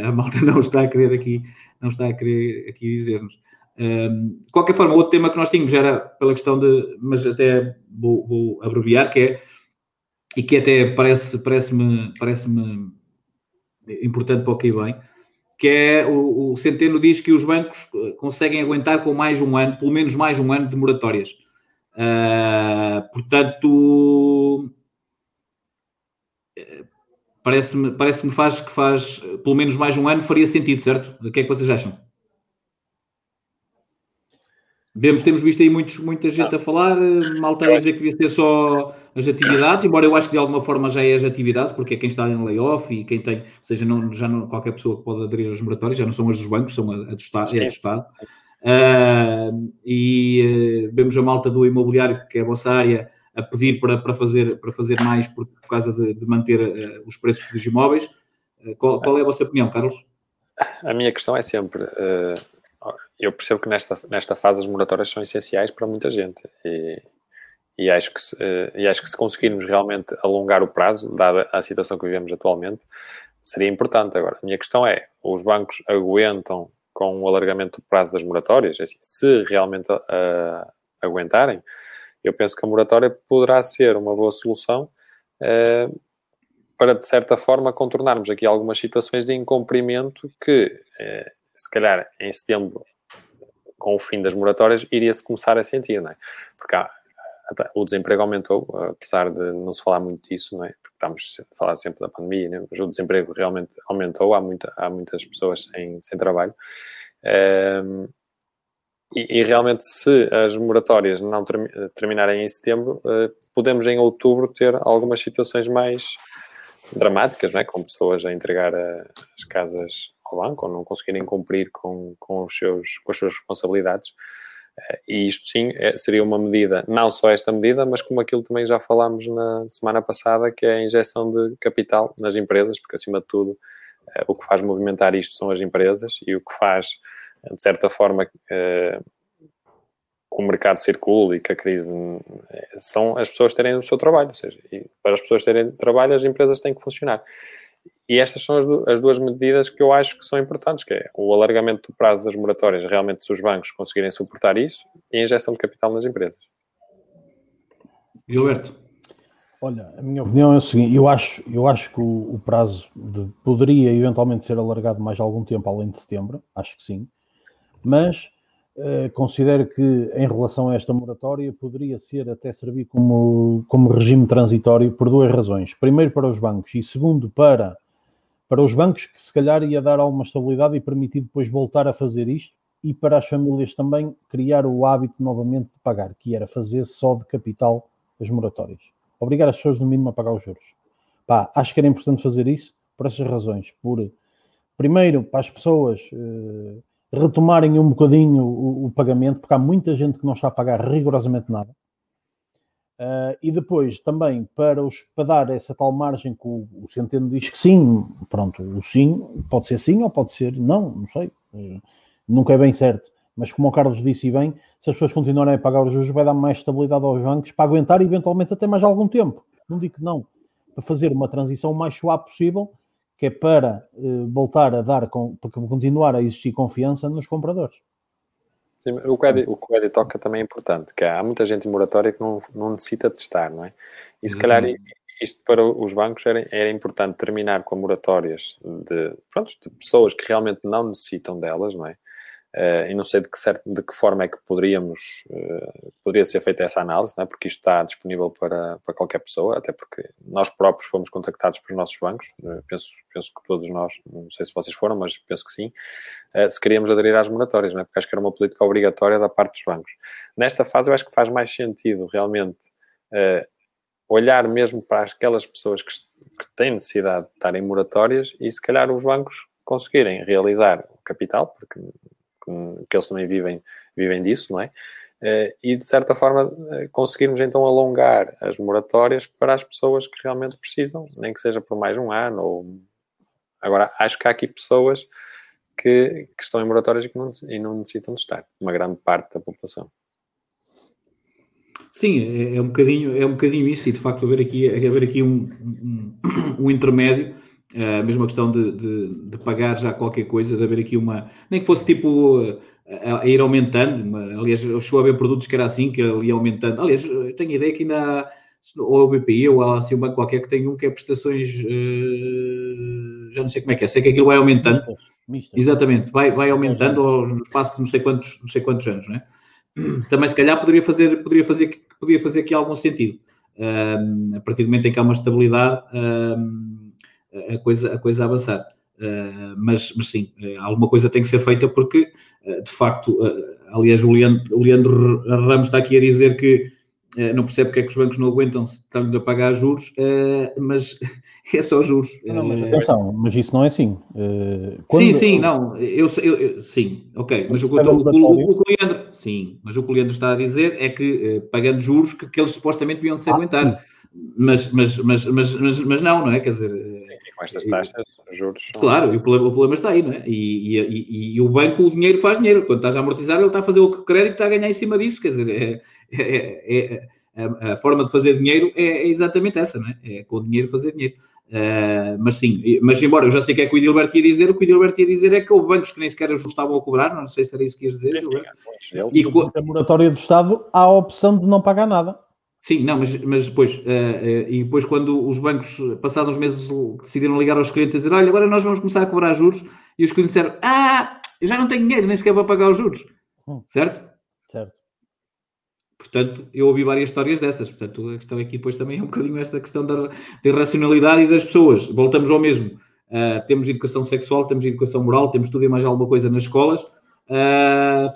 a malta não está a querer aqui, não está a querer aqui dizer-nos. Um, de qualquer forma, outro tema que nós tínhamos era pela questão de, mas até vou, vou abreviar, que é, e que até parece, parece-me parece importante para o que bem, que é o, o, Centeno diz que os bancos eh, conseguem aguentar com mais um ano, pelo menos mais um ano de moratórias. Uh, portanto, eh, parece-me parece faz que faz pelo menos mais um ano faria sentido, certo? O que é que vocês acham? Vemos, temos visto aí muitos, muita gente a falar, eh, malta a dizer que devia ser só as atividades, embora eu acho que de alguma forma já é as atividades, porque é quem está em layoff e quem tem, ou seja, não, já não, qualquer pessoa que pode aderir aos moratórios, já não são as dos bancos, são a, a do Estado, é a do Estado. Uh, e uh, vemos a malta do imobiliário, que é a vossa área, a pedir para, para, fazer, para fazer mais por, por causa de, de manter uh, os preços dos imóveis. Qual, qual, é a vossa opinião, Carlos? A minha questão é sempre eu percebo que nesta, nesta fase as moratórias são essenciais para muita gente e, e, acho que e acho que se conseguirmos realmente alongar o prazo, dada a situação que vivemos atualmente, seria importante. Agora, a minha questão é, os bancos aguentam com o alargamento do prazo das moratórias? É assim, se realmente aguentarem, eu penso que a moratória poderá ser uma boa solução eh, para, de certa forma, contornarmos aqui algumas situações de incumprimento que, eh, se calhar, em setembro, com o fim das moratórias, iria-se começar a sentir, não é? Porque há, o desemprego aumentou, apesar de não se falar muito disso, não é? Porque estamos a falar sempre da pandemia, né? mas o desemprego realmente aumentou, há, muita, há muitas pessoas sem, sem trabalho. Um, ehm, e, e, realmente, se as moratórias não terminarem em setembro, uh, podemos em outubro ter algumas situações mais dramáticas, não é? com pessoas a entregar a, as casas ao banco ou não conseguirem cumprir com, com, os seus, com as suas responsabilidades. Eh, e isto sim é, seria uma medida, não só esta medida, mas como aquilo também já falámos na semana passada, que é a injeção de capital nas empresas, porque acima de tudo eh, o que faz movimentar isto são as empresas e o que faz, de certa forma, eh, que o mercado circule e que a crise são as pessoas terem o seu trabalho, ou seja, para as pessoas terem trabalho as empresas têm que funcionar. E estas são as, as, duas medidas que eu acho que são importantes, que é o alargamento do prazo das moratórias, realmente se os bancos conseguirem suportar isso, e a injeção de capital nas empresas. Gilberto. Olha, a minha opinião é o seguinte, eu acho, eu acho que o, o prazo de, poderia eventualmente ser alargado mais algum tempo, além de setembro, acho que sim, mas eh, considero que em relação a esta moratória poderia ser até servir como, como regime transitório por duas razões. Primeiro para os bancos e segundo para para os bancos, que se calhar ia dar alguma estabilidade e permitir depois voltar a fazer isto, e para as famílias também criar o hábito novamente de pagar, que era fazer só de capital as moratórias. Obrigar as pessoas, no mínimo, a pagar os juros. Pá, acho que era importante fazer isso por essas razões. Por, primeiro, para as pessoas eh, retomarem um bocadinho o, o, pagamento, porque há muita gente que não está a pagar rigorosamente nada. Uh, e depois também para, os, para dar essa tal margem que o, o Centeno diz que sim, pronto, o sim pode ser sim ou pode ser não, não sei, uh, nunca é bem certo. Mas como o Carlos disse bem, se as pessoas continuarem a pagar os juros, vai dar mais estabilidade aos bancos para aguentar eventualmente até mais algum tempo. Não digo que não, para fazer uma transição mais suave possível, que é para uh, voltar a dar, com, para continuar a existir confiança nos compradores. Sim, o, que o que o Edi toca também é importante, que há muita gente em moratória que não, não necessita testar, não é? E se calhar isto para os bancos era, era importante terminar com moratórias de, pronto, de pessoas que realmente não necessitam delas, não é? Uh, e não sei de que, certo, de que forma é que poderíamos, uh, poderia ser feita essa análise, é? porque isto está disponível para, para qualquer pessoa, até porque nós próprios fomos contactados pelos nossos bancos, uh, penso, penso que todos nós, não sei se vocês foram, mas penso que sim, se queríamos aderir às moratórias, não é? porque acho que era uma política obrigatória da parte dos bancos. Nesta fase eu acho que faz mais sentido realmente olhar mesmo para aquelas pessoas que, que têm necessidade de estar em moratórias e se calhar os bancos conseguirem realizar o capital, porque que eles também vivem, vivem disso, não é? Eh, e de certa forma eh, conseguirmos então alongar as moratórias para as pessoas que realmente precisam, nem que seja por mais um ano. Ou... Agora, acho que há aqui pessoas que, que estão em moratórias e que não, e não necessitam de estar, uma grande parte da população. Sim, é, é, um bocadinho, é um bocadinho isso, e de facto haver aqui, haver aqui um, um, um intermédio a mesma questão de, de, de, pagar já qualquer coisa, de haver aqui uma. Nem que fosse tipo a, a ir aumentando. Uma, aliás, chegou a haver produtos que era assim, que ia aumentando. Aliás, tenho a ideia que ainda há, ou o BPI ou há assim um banco qualquer que tem um que é prestações. Uh, já não sei como é que é, sei que aquilo vai aumentando. Mista. Exatamente, vai, vai aumentando ao, no espaço de não sei quantos, não sei quantos anos, não é? Também se calhar poderia fazer, poderia fazer, poderia fazer aqui algum sentido. Um, a partir do momento em que há uma estabilidade. Um, a coisa, a coisa avançar. Uh, mas, mas sim, uh, alguma coisa tem que ser feita porque, uh, de facto, aliás, o Leandro, o Leandro, Ramos está aqui a dizer que não percebe porque é que os bancos não aguentam se estão a pagar juros, mas é só juros. Não, mas atenção, mas isso não é assim. Quando... Sim, sim, não, eu, eu, eu sim, ok, mas o, o, o, o, Leandro, sim, mas o que o Leandro está a dizer é que pagando juros que, que eles supostamente deviam se ah, aguentar. Mas, mas, mas, mas, mas, mas não, não é? Quer dizer, com estas taxas, juros. Claro, e o problema, o problema está aí, não é? E, e, e, e, o banco, o dinheiro faz dinheiro. Quando estás a amortizar, ele está a fazer o crédito, está a ganhar em cima disso. Quer dizer, é, é, é, a, a, forma de fazer dinheiro é, é, exatamente essa, não é? É com o dinheiro fazer dinheiro. Uh, mas sim, mas embora eu já sei que é que o Edilberto ia dizer, o que o Edilberto ia dizer é que houve bancos que nem sequer estavam a cobrar, não sei se era isso que ias dizer. Sim, sim, e com a moratória do Estado há a opção de não pagar nada. Sim, não, mas, mas depois, uh, uh, e depois quando os bancos, passados uns meses, decidiram ligar aos clientes e dizer, olha, agora nós vamos começar a cobrar juros, e os clientes disseram, ah, eu já não tenho dinheiro, nem sequer vou pagar os juros. Hum. Certo? Certo. Portanto, eu ouvi várias histórias dessas. Portanto, a questão aqui depois também é um bocadinho esta questão da, da racionalidade e das pessoas. Voltamos ao mesmo. Uh, temos educação sexual, temos educação moral, temos tudo e mais alguma coisa nas escolas.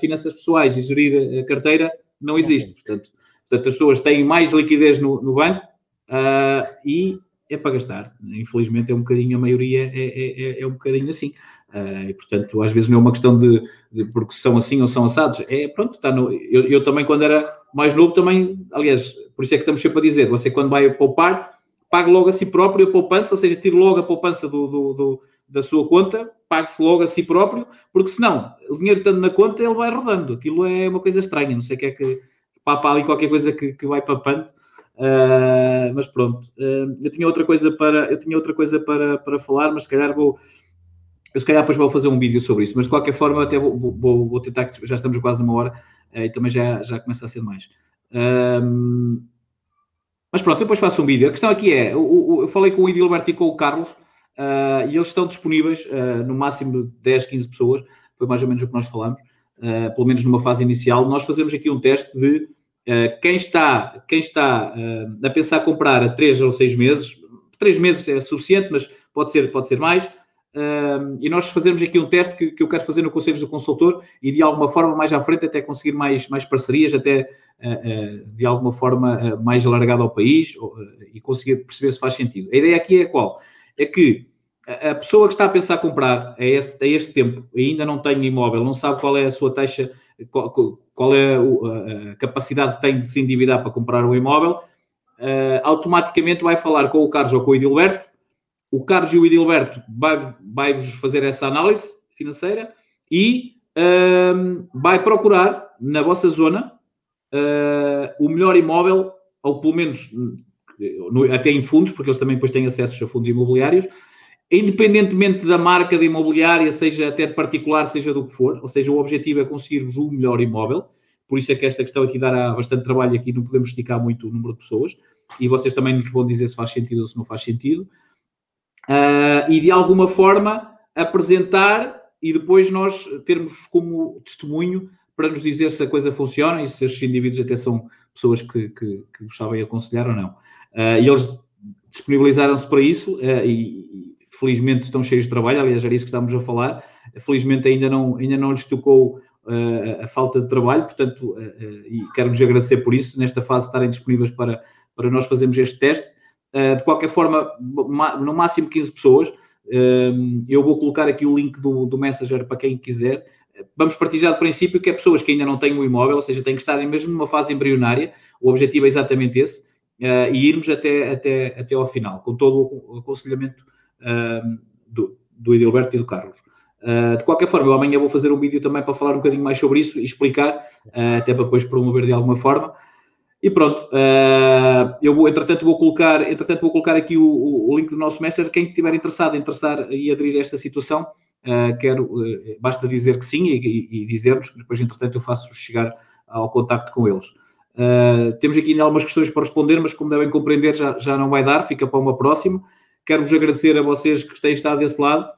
Finanças pessoais e gerir a carteira não existe. Portanto, portanto as pessoas têm mais liquidez no, no banco uh, e é para gastar. Infelizmente é um bocadinho, a maioria é, é, é, é um bocadinho assim. Uh, e, portanto, às vezes não é uma questão de, de, porque são assim ou são assados. É, pronto, está no, eu, eu, também, quando era mais novo, também, aliás, por isso é que estamos sempre a dizer, você quando vai poupar, pague logo a si próprio a poupança, ou seja, tire logo a poupança do, do, do da sua conta, pague-se logo a si próprio, porque senão, o dinheiro estando na conta, ele vai rodando. Aquilo é uma coisa estranha, não sei o que é que, papa ali qualquer coisa que, que vai papando. Uh, mas pronto, uh, eu tinha outra coisa para eu tinha outra coisa para, para falar, mas se calhar vou eu se calhar depois vou fazer um vídeo sobre isso, mas de qualquer forma até vou, vou, vou tentar, que já estamos quase numa hora uh, e também já, já começa a ser mais. Mas pronto, depois faço um vídeo. A questão aqui é, eu, eu falei com o Edilberto e com o Carlos e eles estão disponíveis, no máximo de 10, 15 pessoas, foi mais ou menos o que nós falamos, pelo menos numa fase inicial. Nós fazemos aqui um teste de quem está, quem está a pensar comprar a 3 ou 6 meses, 3 meses é suficiente, mas pode ser, pode ser mais, Uh, e nós fazemos aqui um teste que, que, eu quero fazer no Conselhos do Consultor e de alguma forma mais à frente até conseguir mais, mais parcerias, até uh, uh, de alguma forma mais alargada ao país e conseguir perceber se faz sentido. A ideia aqui é qual? É que a pessoa que está a pensar comprar a este, a este tempo. Ainda não tem imóvel, não sabe qual é a sua taxa, qual, qual é a, capacidade que tem de se endividar para comprar um imóvel, automaticamente vai falar com o Carlos ou com o Edilberto. O Carlos e o Edilberto vai-vos vai fazer essa análise financeira e um, vai procurar na vossa zona uh, o melhor imóvel, ou pelo menos no, até em fundos, porque eles também depois têm acesso a fundos imobiliários, independentemente da marca de imobiliária, seja até de particular, seja do que for, ou seja, o objetivo é conseguir-vos o melhor imóvel, por isso é que esta questão aqui dará bastante trabalho aqui, não podemos esticar muito o número de pessoas, e vocês também nos vão dizer se faz sentido ou se não faz sentido. Uh, e de alguma forma apresentar e depois nós termos como testemunho para nos dizer se a coisa funciona e se estes indivíduos até são pessoas que, que, que vos sabem aconselhar ou não. Uh, e eles disponibilizaram-se para isso uh, e, felizmente estão cheios de trabalho, aliás, era isso que estávamos a falar. Felizmente ainda não, ainda não lhes tocou uh, a falta de trabalho, portanto, e quero-lhes agradecer por isso, nesta fase estarem disponíveis para, para nós fazermos este teste. Uh, de qualquer forma, no máximo 15 pessoas. Uh, eu vou colocar aqui o link do, do Messenger para quem quiser. Vamos partir já do princípio que é pessoas que ainda não têm o imóvel, ou seja, têm que estar mesmo numa fase embrionária. O objetivo é exatamente esse. Uh, e irmos até, até, até ao final, com todo o aconselhamento do, Edilberto e do Carlos. Uh, de qualquer forma, eu amanhã vou fazer um vídeo também para falar um bocadinho mais sobre isso e explicar, uh, até para depois promover de alguma forma. E pronto, uh, eu vou, entretanto, vou colocar, entretanto, vou colocar aqui o, o, link do nosso Messenger. Quem estiver interessado em interessar e aderir a esta situação, quero, basta dizer que sim e, e, que depois, entretanto, eu faço chegar ao contacto com eles. temos aqui ainda algumas questões para responder, mas como devem compreender, já, já não vai dar, fica para uma próxima. Quero-vos agradecer a vocês que têm estado desse lado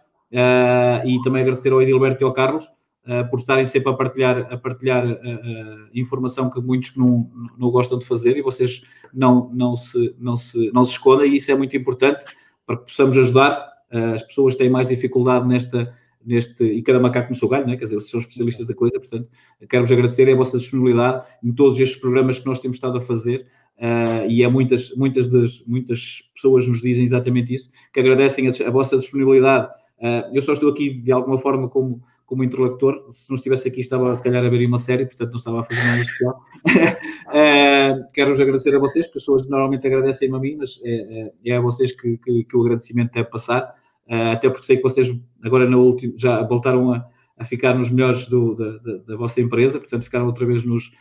e também agradecer ao Edilberto e ao Carlos uh, por estarem sempre a partilhar, a partilhar uh, informação que muitos não, não gostam de fazer e vocês não, não, se, não, se, não se escondem e isso é muito importante para que possamos ajudar. as pessoas têm mais dificuldade nesta, neste, e cada macaco no seu galho, né? quer dizer, vocês são especialistas da coisa, portanto, quero-vos agradecer a vossa disponibilidade em todos estes programas que nós temos estado a fazer, uh, e é muitas, muitas, das, muitas pessoas nos dizem exatamente isso, que agradecem a, a vossa disponibilidade. Uh, eu só estou aqui, de alguma forma, como como interlocutor. Se não estivesse aqui, estava se calhar a ver uma série, portanto não estava a fazer nada especial. uh, Quero-vos agradecer a vocês, pessoas normalmente agradecem-me a mim, mas é, é, é a vocês que, que, que, o agradecimento deve passar, até porque sei que vocês agora no último já voltaram a, a ficar nos melhores do, da, da, da, vossa empresa, portanto ficaram outra vez nos,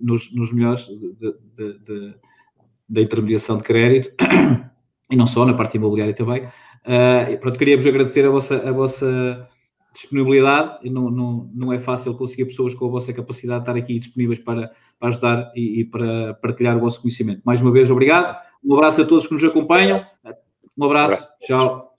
nos, nos melhores da intermediação de crédito e não só, na parte imobiliária também. Uh, pronto, queria-vos agradecer a vossa, a vossa disponibilidade. Não, não, não é fácil conseguir pessoas com a vossa capacidade de estar aqui disponíveis para, para ajudar e, e para partilhar o vosso conhecimento. Mais uma vez, obrigado. Um abraço a todos que nos acompanham. Um abraço. Tchau.